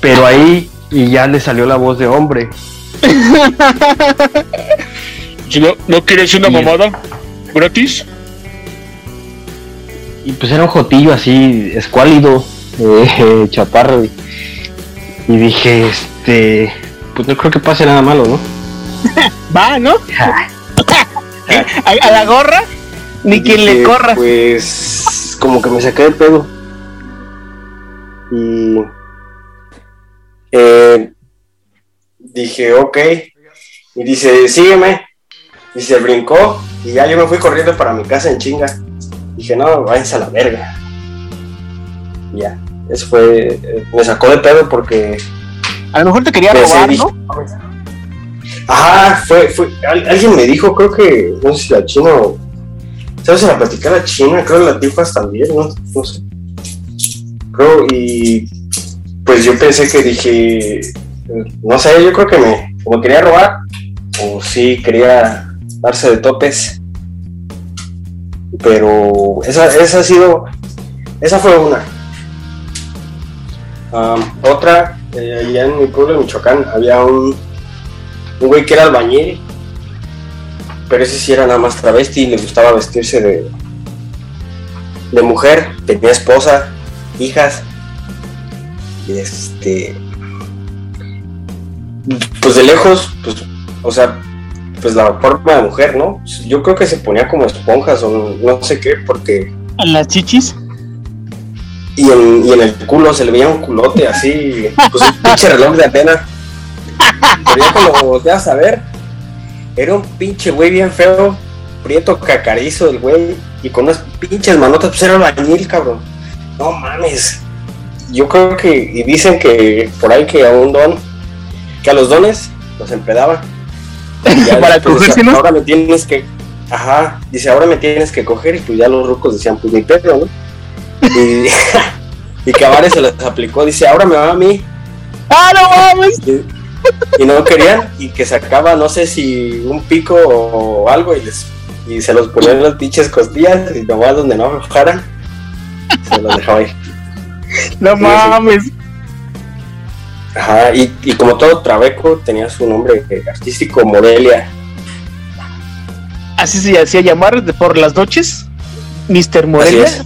Pero ahí, y ya le salió la voz de hombre. ¿No, ¿No quieres una mamada gratis? Y pues era un jotillo así, escuálido, eh, *laughs* chaparro. Y, y dije, este, pues no creo que pase nada malo, ¿no? *laughs* Va, ¿no? *laughs* a, a la gorra, ni quien le corra. Pues como que me saqué de pedo. Y eh, dije, ok. Y dice, sígueme. Y se brincó. Y ya yo me fui corriendo para mi casa en chinga. Dije, no, váyanse a la verga. Y ya. Eso fue. eh, me sacó de pedo porque. A lo mejor te quería robar, eh, ¿no? Ajá, fue, fue, al- alguien me dijo, creo que, no sé si la China o, ¿sabes? Se la platicé a la China, creo que la Tifas también, no, no sé. Creo, y pues yo pensé que dije, no sé, yo creo que me, como quería robar, o sí quería darse de topes, pero esa, esa ha sido, esa fue una. Am, otra, eh, allá en mi pueblo de Michoacán había un, un güey que era albañil, pero ese sí era nada más travesti y le gustaba vestirse de, de mujer, tenía esposa, hijas, este, pues de lejos, pues, o sea, pues la forma de mujer, ¿no? Yo creo que se ponía como esponjas o no, sé qué, porque A las chichis. y en, y en el culo se le veía un culote así, pues un pinche reloj de arena. Pero ya cuando volteas a ver, era un pinche güey bien feo, prieto cacarizo el güey, y con unas pinches manotas, pues era albañil, cabrón. No mames. Yo creo que, y dicen que por ahí que a un don, que a los dones los empedaba. *laughs* Para cogérselos. Ahora me tienes que, ajá, dice, ahora me tienes que coger, y pues ya los rucos decían, pues ni pedo, ¿no? Y, *laughs* y varios se les aplicó, dice, ahora me va a mí. ¡Ah, no mames! Y, y no querían, y que sacaba, no sé si un pico o algo, y, les, y se los ponían en las pinches costillas, y nomás donde no aflojaran, se los dejaba ahí. No Sí, sí. mames. Ajá, y, y como todo trabeco, tenía su nombre artístico, Morelia. Así se hacía llamar de- por las noches. Mr. Así Morelia. es.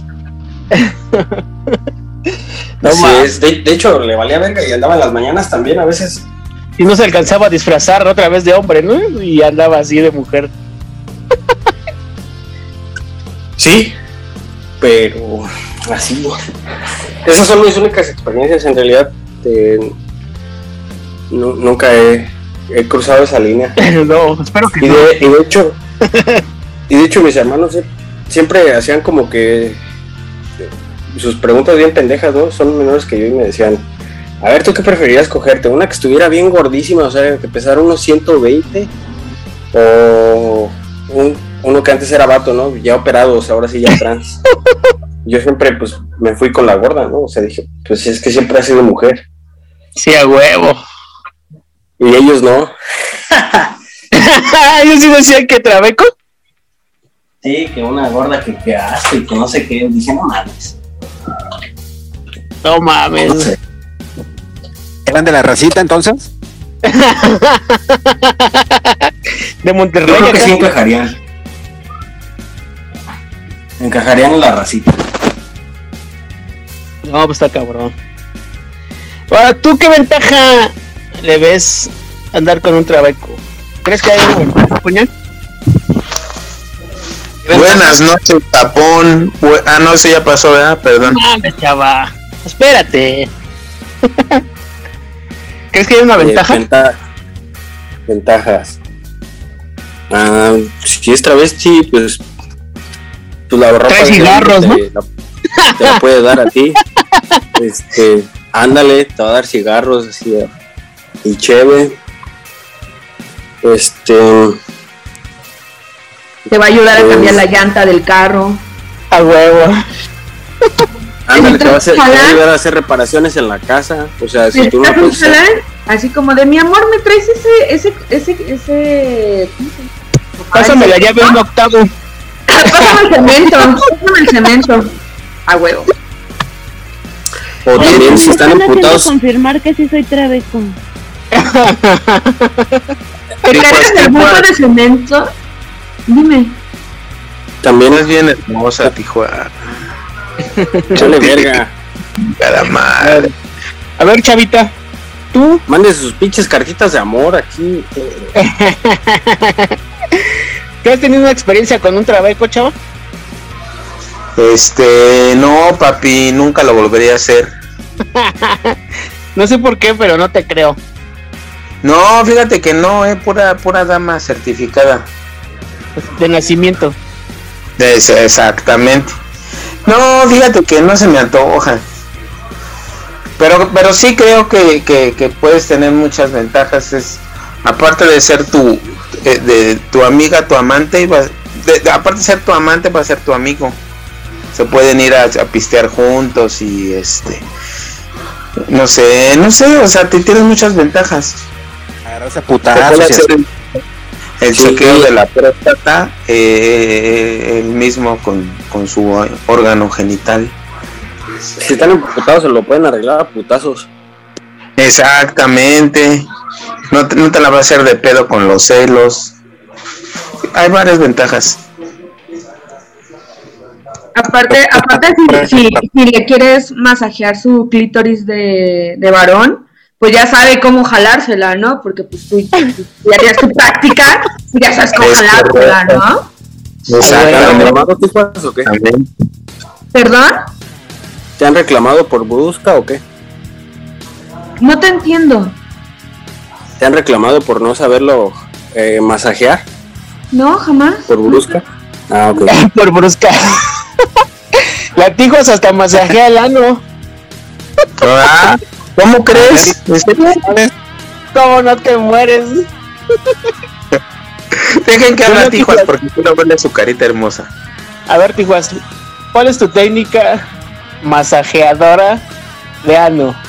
No Así es. *laughs* De, de hecho, le valía verga y andaba en las mañanas también a veces. Y no se alcanzaba a disfrazar otra vez de hombre, ¿no? Y andaba así de mujer. Sí, pero así. Esas son mis únicas experiencias en realidad. eh, nu- nunca he, he cruzado esa línea. *laughs* no, espero que Y no. de, y de hecho, *laughs* y de hecho mis hermanos sie- siempre hacían como que sus preguntas bien pendejas, ¿no? Son menores que yo y me decían, a ver, ¿tú qué preferirías cogerte? ¿Una que estuviera bien gordísima, o sea, que pesara unos 120? ¿O un- uno que antes era vato, ¿no? Ya operado, o sea, ahora sí ya trans. *laughs* yo siempre, pues, me fui con la gorda, ¿no? O sea, dije, pues es que siempre ha sido mujer. Sí, a huevo. Y ellos no. *laughs* Yo sí decía que Trabeco. Sí, que una gorda que que asco y que no sé qué. Dije, no mames. No mames. No sé. ¿Eran de la racita entonces? *laughs* De Monterrey. Yo creo que sí encajarían. Encajarían en la racita. No, pues está cabrón. Ahora, ¿tú qué ventaja le ves andar con un trabeco? ¿Crees que hay una ventaja, puñal? Buenas noches, tapón. Bu- Ah, no, eso ya pasó, ¿verdad? Perdón. Mames, chava. Espérate. *laughs* ¿Crees que hay una Eh, ventaja? venta- Ventajas. Ah, si es travesti, pues. Pues la ropa Trae cigarros, ¿no? la, te la puede dar a ti. Este, ándale, te va a dar cigarros así y chévere. Este, Te va a ayudar a Pues- cambiar la llanta del carro. A huevo. ándale, te va a, hacer, te va a ayudar a hacer reparaciones en la casa. O sea, si tú no ¿Necesitas un puedes hacer-? Así como de mi amor, me traes ese, ese, ese, ese. ¿cómo se? Pásame la llave un octavo. Pásame el cemento, pásame el cemento. A huevo. O también si están confirmar que sí soy trabeco. ¿Te pues, el ¿qué bulto de cemento? Dime. también Es bien hermosa, *laughs* Tijuana. chale verga. Cada madre. A ver, chavita. ¿Tú? Mande sus pinches cartitas de amor aquí. *laughs* ¿Qué has tenido una experiencia con un trabeco, chava? Este, no, papi, nunca lo volvería a hacer. *laughs* No sé por qué, pero no te creo. No, fíjate que no, eh, pura, pura dama certificada. De nacimiento. Es- exactamente. No, fíjate que no se me antoja. Pero, pero sí creo que, que, que puedes tener muchas ventajas. Es aparte de ser tu, eh, de, tu amiga, tu amante, va- de- de- aparte de ser tu amante, va a ser tu amigo. Se pueden ir a, a pistear juntos y este, no sé, no sé, o sea, te tienes muchas ventajas. Agarrarse el, el Sí. chequeo de la próstata eh, el mismo con, con su órgano genital. Si están emputados, se lo pueden arreglar a putazos. Exactamente. No te, no te la va a hacer de pedo con los celos. Hay varias ventajas. Aparte, aparte si, si, si le quieres masajear su clítoris de, de varón, pues ya sabe cómo jalársela, ¿no? Porque pues tú tú ya tienes tu práctica, y ya sabes cómo Es jalársela, correcto. ¿no? ¿Te han Exactamente. reclamado tijuas o qué? También. ¿Perdón? ¿Te han reclamado por brusca o qué? No te entiendo. ¿Te han reclamado por no saberlo eh, masajear No, jamás. por brusca? Ah, ok. *laughs* Por brusca. La Tijuas hasta masajea el ano. Ah, ¿Cómo crees? ¿Cómo no te mueres? Dejen que hable Tijuas porque quiero verle su carita hermosa. A ver, Tijuas, ¿cuál es tu técnica masajeadora de ano? *laughs*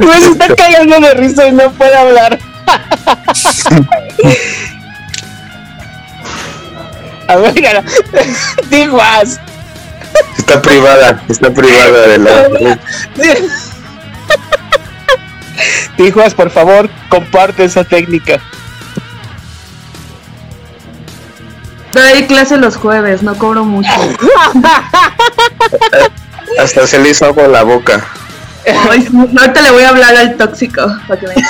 Pues se está cagando de risa y no puede hablar. *laughs* A ver. *laughs* Está privada, está privada de la. *laughs* Tijuas, por favor, comparte esa técnica. Doy clase los jueves, no cobro mucho. *laughs* Hasta se le hizo agua la boca. Ay, ahorita le voy a hablar al tóxico para que venga.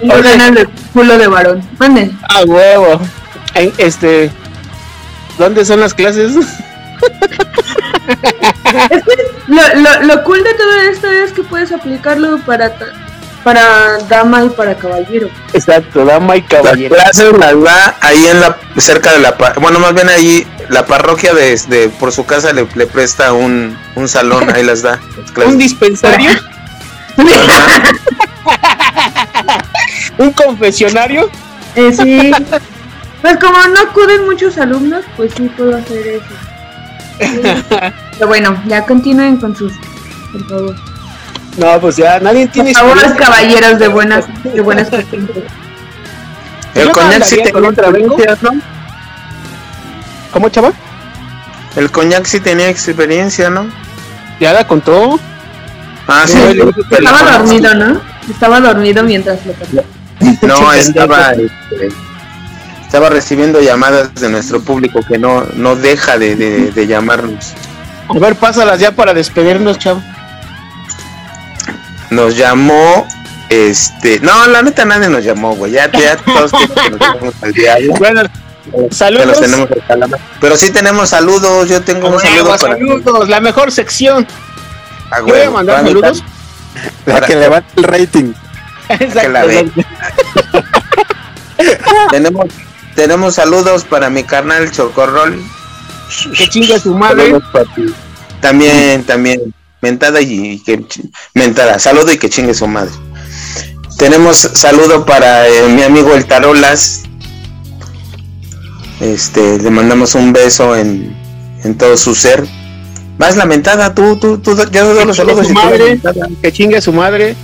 Tengo ganas de culo de varón. Mande. A huevo. En- Este. ¿Dónde son las clases? *laughs* Lo, lo, lo cool de todo esto es que puedes aplicarlo para, para dama y para caballero. Exacto, dama y Las caballero. clases las da ahí en la cerca de la bueno más bien ahí la parroquia de, de- por su casa le, le presta un, un salón ahí las da las. ¿Un dispensario? ¿Un confesionario? Eh, sí. Pues como no acuden muchos alumnos, pues sí puedo hacer eso. Sí. *laughs* Pero bueno, ya continúen con sus, por favor. No, pues ya nadie tiene Por favor, experiencia. caballeros de buenas, de buenas costumbres. El coñac sí tenía experiencia, ¿no? ¿Cómo, chava? El coñac sí tenía experiencia, ¿no? Ya la contó. Ah, sí. Sí, el- Estaba dormido, ¿no? Estaba dormido mientras lo contaba. No, *laughs* estaba, este, estaba recibiendo llamadas de nuestro público que no, no deja de, de- de llamarnos. A ver, pásalas ya para despedirnos, chavo. Nos llamó, este, no, la neta nadie nos llamó, güey, ya, ya *laughs* todos que nos llamemos al diablo. Bueno, saludos. los tenemos hasta la ma- Pero sí tenemos saludos, yo tengo un saludo para saludos, la mejor sección. Ah, Yo voy a mandar para- saludos. La que levanta el rating. *laughs* que la ve. *laughs* tenemos, tenemos saludos para mi carnal Chocorrol. Que chingue su madre. También, también. Mentada y, que mentada. Saludo y que chingue su madre. Tenemos saludo para eh, mi amigo el Tarolas. Este, le mandamos un beso en, en todo su ser. Vas la mentada, tú, tú, tú, yo doy los Que saludos su madre. Que chingue su madre.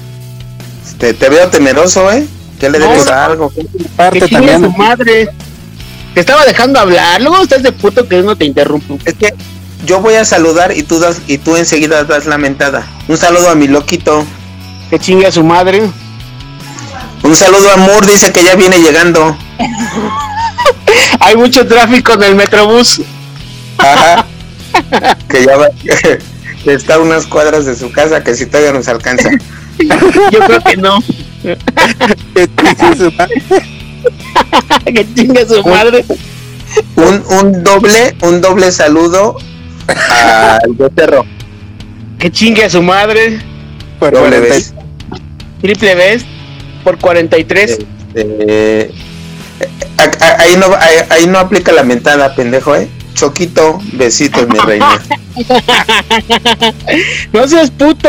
Este, te veo temeroso, ¿eh? Que le No, debes no. a algo. Que Parte chingue también. su madre. Te estaba dejando hablar. Luego estás de puto que no te interrumpo. Es que yo voy a saludar y tú das, y tú enseguida das la mentada. Un saludo a mi loquito. Que chingue a su madre. Un saludo a Moore, dice que ya viene llegando. *laughs* Hay mucho tráfico en el metrobús. Ajá. *laughs* que ya va, *laughs* que está a unas cuadras de su casa, que si todavía nos alcanza. Yo creo que no. *laughs* Que chingue su madre. que chingue a su madre. Un, un doble, un doble saludo al becerro. Que chingue a su madre. Por Doble 40. vez. Triple vez. Por 43. Eh, a- a- ahí, no, ahí, ahí no aplica la mentada, pendejo, ¿eh? Choquito, besitos, mi reina. *laughs* No seas puto.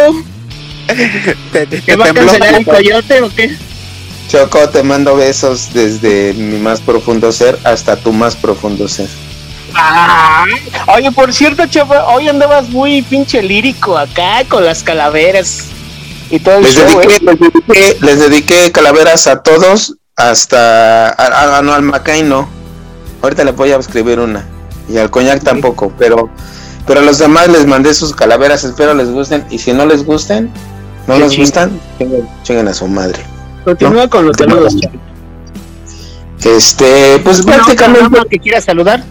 *laughs* Te, ¿Te te va a cancelar el coyote o qué? Choco, te mando besos desde mi más profundo ser hasta tu más profundo ser. Ah, oye, por cierto, chava, hoy andabas muy pinche lírico acá con las calaveras y todo el Les show, dediqué, ¿eh? les dediqué, les dediqué calaveras a todos, hasta a, a- no, al Macay no. Ahorita le voy a escribir una. Y al coñac tampoco, pero pero a los demás les mandé sus calaveras, espero les gusten. Y si no les gusten, no les gustan, chinguen a su madre. Continúa con los saludos. Este, pues ¿Una otra prácticamente que quieras saludar?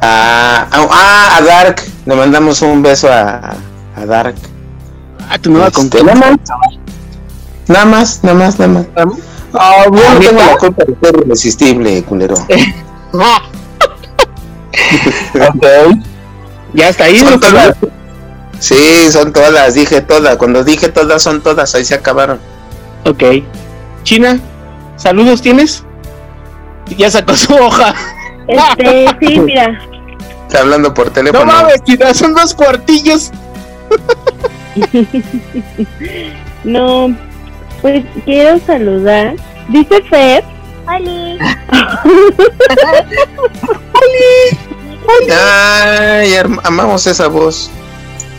a, a, ah, a Dark, le mandamos un beso a, a Dark. A tu nueva Este, nada más. Nada más, nada más, nada más. Ah, yo no tengo la culpa de ser irresistible, culero. *laughs* Ah. Ya está ahí, Son ¿no? todas. Sí, son todas, dije todas. Cuando dije todas, son todas, ahí se acabaron. Ok. China, ¿saludos tienes? Ya sacó su hoja. Este, sí, mira. Está hablando por No teléfono. mames, China, son dos cuartillos. *laughs* No, pues quiero saludar. Dice Fer. Ay, herma- amamos esa voz.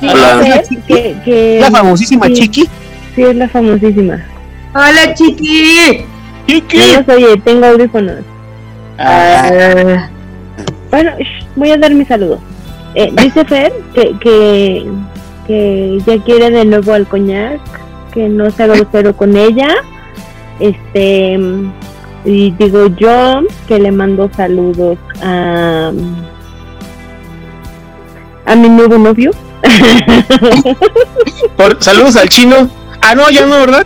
Dice Hola. Fer que, que La famosísima sí, Chiqui. Sí, es la famosísima. Hola, chiqui. Chiqui. No los oye, tengo audífonos. Ah, Bueno, shh, voy a dar mi saludo. Eh, dice Fer que, que, que ya quiere de nuevo al coñac, que no sea grosero con ella. Este, y digo yo que le mando saludos a, a mi nuevo novio. Por- saludos al chino. Ah, no, ya no, ¿verdad?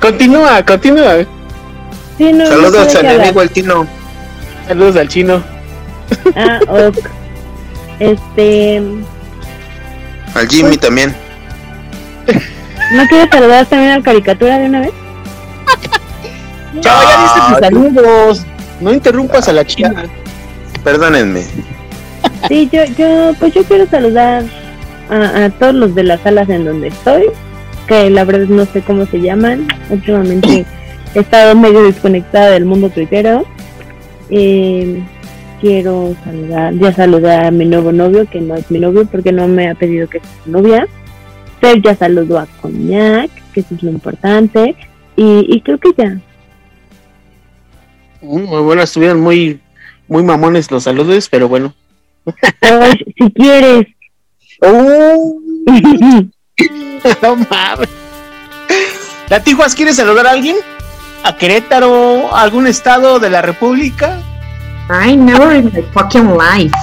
Continúa, continúa. Sí, no, no Saludos sabe a qué mi hablar. amigo el Tino. Saludos al chino. Ah, ok. Este, Al Jimmy también. ¿no quieres saludar también al caricatura de una vez? *laughs* Chava, ya diste tus Ay. saludos. No interrumpas a la china. Perdónenme. Sí, yo, yo, pues yo quiero saludar a, a todos los de las salas en donde estoy, que la verdad no sé cómo se llaman. Últimamente he estado medio desconectada del mundo tuitero. Eh, quiero saludar, ya saludé a mi nuevo novio, que no es mi novio porque no me ha pedido que sea su novia. Fer ya saludó a Coñac, que eso es lo importante. Y, y creo que ya. Muy buenas, estuvieron muy, muy mamones los saludos, pero bueno. Ay, si quieres. *laughs* *laughs* *laughs* no mames. ¿La Tijuas quiere saludar a alguien? ¿A Querétaro? ¿A algún estado de la República? I never in my fucking life.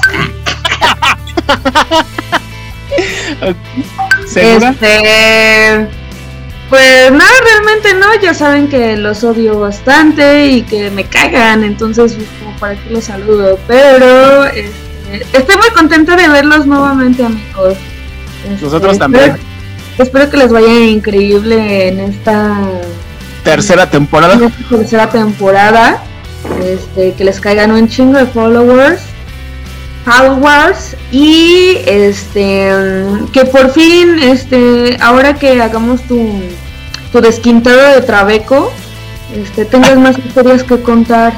¿Segura? Este, pues nada, realmente no. Ya saben que los odio bastante y que me cagan, entonces como para qué los saludo. Pero este, estoy muy contenta de verlos nuevamente, amigos. Este, Nosotros también. Espero que les vaya increíble en esta Tercera temporada. en esta tercera temporada. Este, que les caigan un chingo de followers. Followers. Y este que por fin, este, ahora que hagamos tu, tu desquintado de Trabeco, este, tengas *laughs* más historias que contar.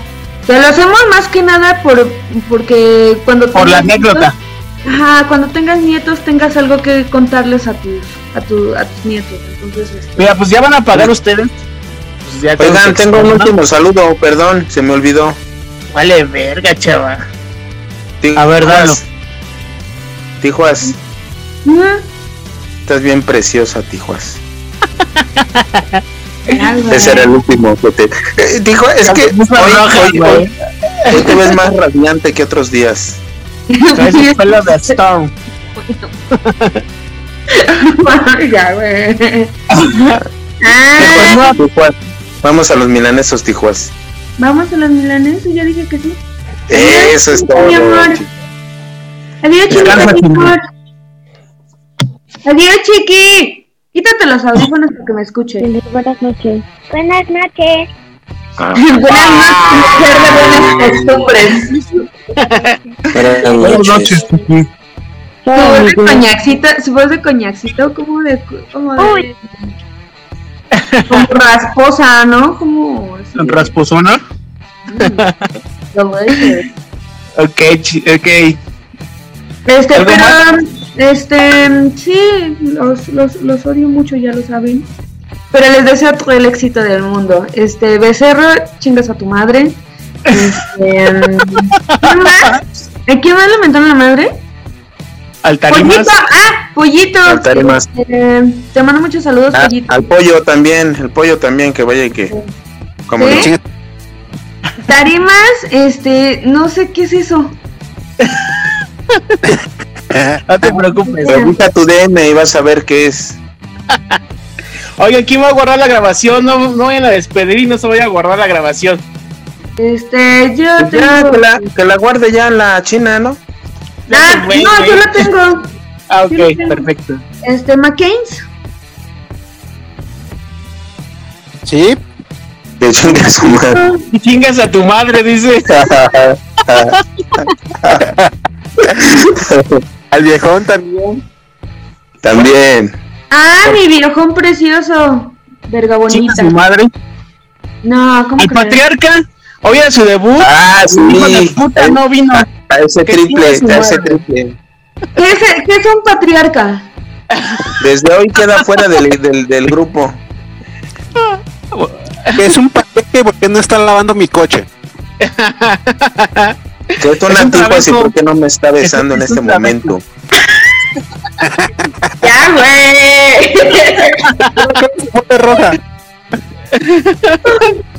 Que lo hacemos más que nada por porque cuando Por la anécdota. nietos- Ajá, cuando tengas nietos tengas algo que contarles a tus a, tu, a tus nietos. Entonces, este, Mira, pues ya van a pagar ustedes. Pues ya Oigan, tengo un último saludo, perdón, se me olvidó. Vale, verga, chava. Tijuas, A ver, dalo. Tijuas, mm, estás bien preciosa, Tijuas. Ese era el último que te. Eh, dijo, es que hoy, roja, hoy- hoy- hoy te ves más radiante que otros días. Traes el pelo de Storm. *laughs* ya, güey. Ah, Tijuas, vamos a los milanesos, Tijuas. vamos a los milaneses, ya dije que sí. Eso es todo. Mi amor. Adiós, chiquito. Adiós, chiqui. Quítate los audífonos para que me escuche. Buenas noches. Buenas noches. *laughs* Buenas noches, mujer de buenas costumbres. Buenas noches. Su voz de coñacito, su voz de coñacito, como de, como de, como rasposa, ¿no? Como así. Rasposona. Delicious. Ok, chi- ok. Este, ¿Algo pero, este, sí, los, los, los odio mucho, ya lo saben. Pero les deseo todo el éxito del mundo. Este, Becerro, chingas a tu madre. Este, *laughs* ¿quién más? ¿A quién más le mentaron la madre? Altarimas. Pollito, ah, pollito. Altarimas. Eh, te mando muchos saludos, Ah, pollito. al pollo también, el pollo también, que vaya y que. Como ¿Sí? le chingue- Tarimas, este, no sé qué es eso. *laughs* No te preocupes. Revisa tu DM y vas a ver qué es. Oigan, ¿quién va a guardar la grabación? No, no vayan a despedir y no se vaya a guardar la grabación. Este, yo ya, tengo. que la, que la guarde ya la china, ¿no? Ah, no, yo lo tengo. Ah, ok, tengo. perfecto. Este, McCain's. Sí, Que chingue a su madre. *laughs* Y chingas a tu madre, dice. *laughs* al viejón también. También. Ah, mi viejón precioso. Verga bonita. a su madre. No, ¿cómo Al crees? patriarca. Hoy era su debut. Ah, sí. Hijo de puta, no vino. A ese triple, a ese triple. ¿Qué es, qué es un patriarca? Desde hoy queda fuera del, del, del grupo. Que es un paquete porque no está lavando mi coche. Que es una un tipo así porque no me está besando en Es este un trabeco. momento. *laughs* Ya, güey. Roja.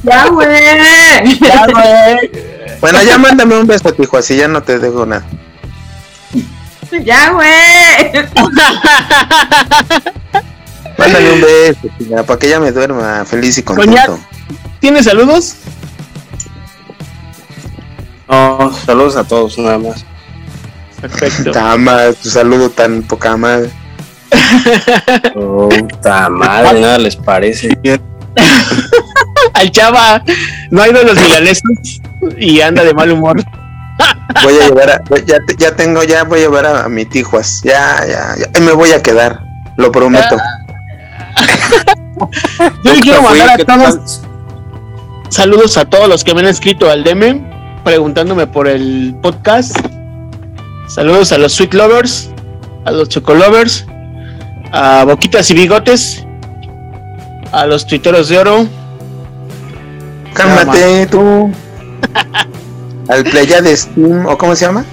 Ya, *laughs* güey. Ya, güey. Bueno, ya mándame un beso, tijo, así ya no te dejo nada. Ya, güey. Mándame un beso, tía, para que ella me duerma feliz y contento. ¿Tienes saludos? No, saludos a todos, nada más. Perfecto. Tama, tu saludo tan poca madre. Oh, puta madre, nada les parece. *laughs* Al chava no ha ido a los milanesos y anda de mal humor. Voy a llevar a, ya, ya tengo, ya voy a llevar a, mi tijuas. Ya, ya, ya. Me voy a quedar, lo prometo. Yo le quiero mandar a ¿qué todos saludos a todos los que me han escrito al DM. preguntándome por el podcast. Saludos a los Sweet Lovers, a los Choco Lovers, a Boquitas y Bigotes, a los Tuiteros de Oro. Cálmate tú. *laughs* Al Pleiades Steam, ¿o cómo se llama?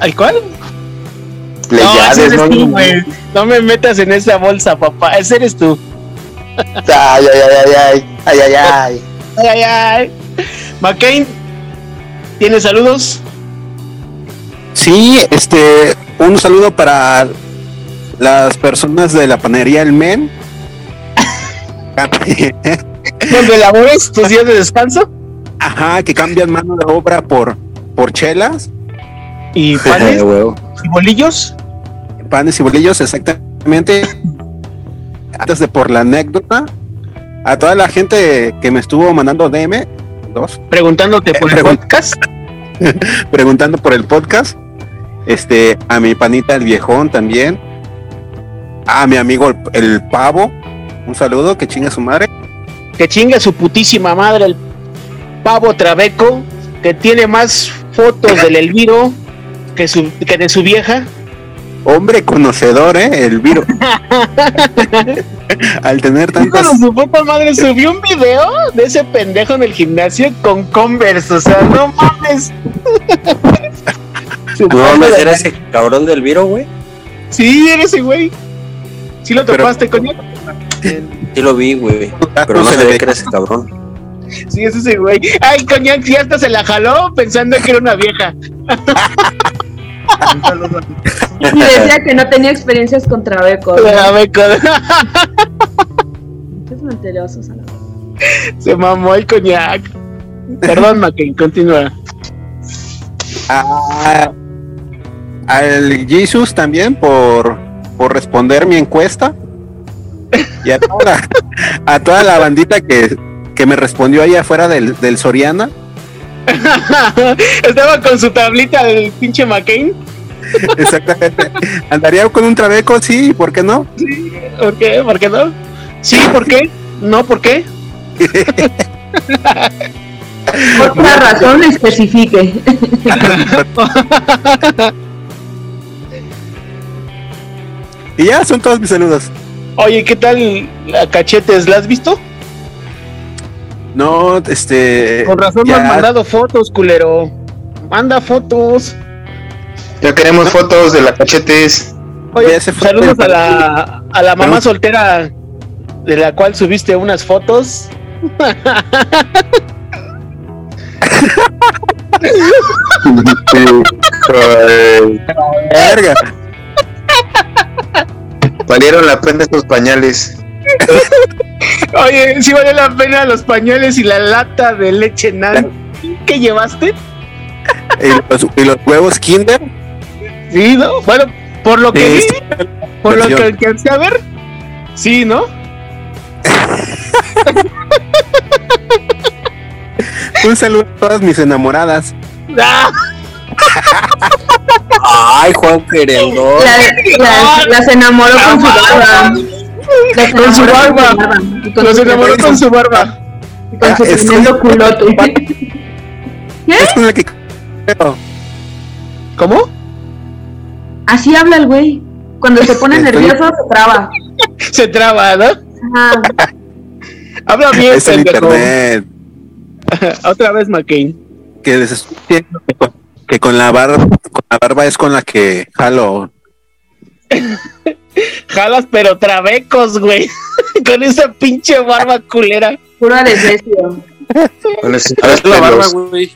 ¿Al cual? No, Pleiades, ¿no? tú, güey. No me metas en esa bolsa, papá. Ese eres tú. *laughs* Ay, ay, ay, ay, ay, ay, ay, ay. *laughs* Ay, ay, ay. McCain, ¿tienes saludos? Sí, este, un saludo para las personas de la panería El Men. *laughs* ¿Dónde labores tus días de descanso? Ajá, que cambian mano de obra por, por chelas, ¿Y *laughs* panes y bolillos? panes y bolillos, exactamente. Antes de por la anécdota, a toda la gente que me estuvo mandando DM, dos, Preguntándote por el Pregun- podcast. *laughs* preguntando por el podcast. Este, a mi panita el viejón también. A mi amigo el, el pavo. Un saludo, que chinga su madre. Que chinga su putísima madre el pavo trabeco, que tiene más fotos del Elviro que, su, que de su vieja. Hombre conocedor, eh, el viro. *laughs* Al tener tantas. de su puta madre subió un video de ese pendejo en el gimnasio con Converse, o sea, no mames. *laughs* No mames, era ese cabrón del Viro, güey. Sí, era ese güey. ¿Sí lo Pero- topaste, coño? Sí lo vi, güey. Pero *laughs* no se le sabía ve. que era ese cabrón. Sí, es ese güey. Ay, coñac, ya hasta se la jaló pensando que era una vieja. Y decía que no tenía experiencias con trabecos. Trabeco. Muchos mentirosos a la vez. Se mamó el coñac. Perdón, McCain, continúa. a- al Jesus también por, por responder mi encuesta. Y a toda la, a toda la bandita que, que me respondió ahí afuera del, del Soriana. *laughs* Estaba con su tablita del pinche McCain. Exactamente. Andaría con un trabeco, sí, ¿por qué no? ¿Por qué? ¿Por qué no? Sí, ¿por qué? No, ¿por qué? Otra razón especifique. *laughs* Y ya son todos mis saludos. Oye, ¿qué tal la cachetes? ¿La has visto? No, este. Con razón me ya- has mandado fotos, culero. Manda fotos. Ya queremos fotos de la cachetes. Oye, saludos a la, a la mamá Vamos. soltera de la cual subiste unas fotos. *laughs* *laughs* Verga. Valieron la pena estos pañales. *laughs* Oye, sí vale la pena los pañales y la lata de leche nan que llevaste. Y los, y los huevos Kinder. Sí, ¿no? Bueno, por lo que Sí, vi, por lo que alcancé a ver, sí, ¿no? *laughs* Un saludo a todas mis enamoradas. *laughs* ¡Ah! Ay, Juan Querendón. La- la- las enamoró con su barba. Las Con su barba. Con Los su, enamoró con su barba. y con su Ah, tremendo culote. Es con la que. ¿Cómo? Así habla el güey. Cuando se pone Estoy- nervioso se traba. Se traba, ¿no? Ajá. Habla bien, Es el internet. *laughs* Otra vez, McCain. Que les estoy diciendo que con, la barba, con la barba es con la que jalo. Jalas, pero trabecos, güey. *laughs* con esa pinche barba culera. Con esos A ver la barba, güey.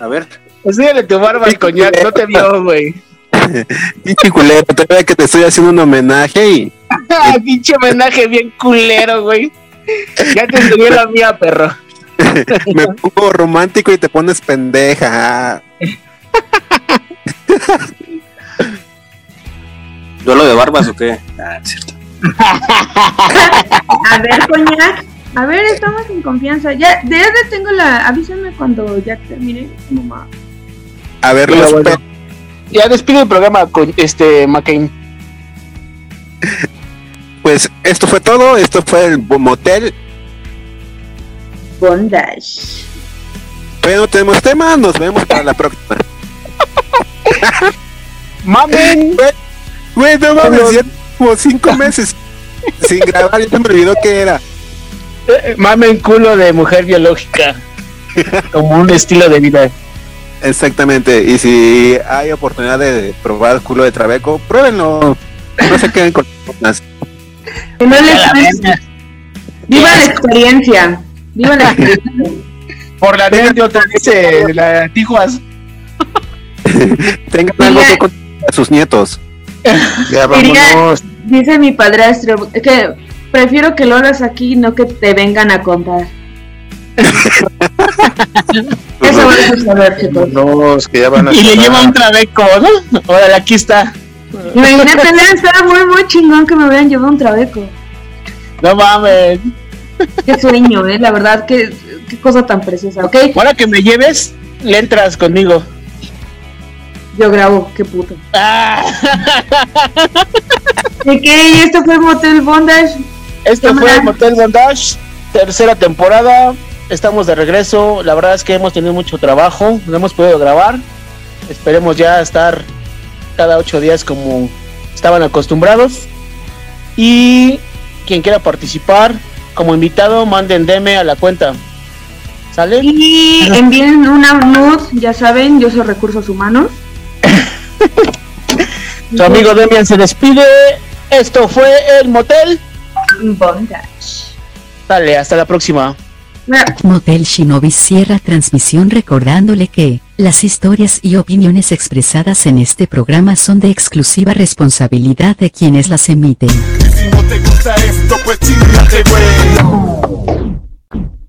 A ver. Enséñale tu barba al coñac, no te vio, güey. *laughs* Pinche culero, todavía que te estoy haciendo un homenaje y. *laughs* Pinche homenaje bien culero, güey. Ya te enseñé la mía, perro. me pongo romántico y te pones pendeja. *laughs* ¿Duelo de barbas o qué? Ah, es cierto. A ver, coñac. A ver, estamos en confianza. Ya, de ya tengo la. Avísame cuando ya termine. Mamá. A ver, los bueno. Ya despido el programa con este McCain. pues esto fue todo. Esto fue el motel. Bondage. Pero no tenemos tema, nos vemos para la próxima. *laughs* Mamen. Güey, no mames, ya como cinco meses *laughs* sin grabar, ya se me olvidó qué era. Eh, Mamen culo de mujer biológica. Como un estilo de vida. Exactamente, y si hay oportunidad de probar culo de trabeco, pruébenlo. No se queden con las no les- Viva la experiencia. Viva la *laughs* experiencia. Por la anécdota dice la Tijuas. *laughs* Tengan algo que contar a sus nietos. Ya *laughs* Diría-. Dice mi padrastro que prefiero que lo hagas aquí, no que te vengan a contar. Eso vas a saber, chicos. Vámonos, que ya van a Y le lleva un trabeco, ¿no? Órale, aquí está. Imagínate, *laughs* estaba muy, muy chingón que me hubieran llevado un trabeco. No mames. Qué sueño, eh, la verdad, qué, qué cosa tan preciosa, ¿ok? Ahora que me lleves, le entras conmigo. Yo grabo, qué puto. Ah, Ok, esto fue Motel Bondage. Esto fue Motel Bondage, tercera temporada. Estamos de regreso. La verdad es que hemos tenido mucho trabajo. No hemos podido grabar. Esperemos ya estar cada ocho días como estaban acostumbrados. Y quien quiera participar como invitado, manden DM a la cuenta. ¿Sale? Y envíen una nud, ya saben, yo soy recursos humanos. Su amigo Demian se despide. Esto fue el motel. Bondage. Dale, hasta la próxima. Motel Shinobi cierra transmisión recordándole que, las historias y opiniones expresadas en este programa son de exclusiva responsabilidad de quienes las emiten. Si no te gusta esto, pues.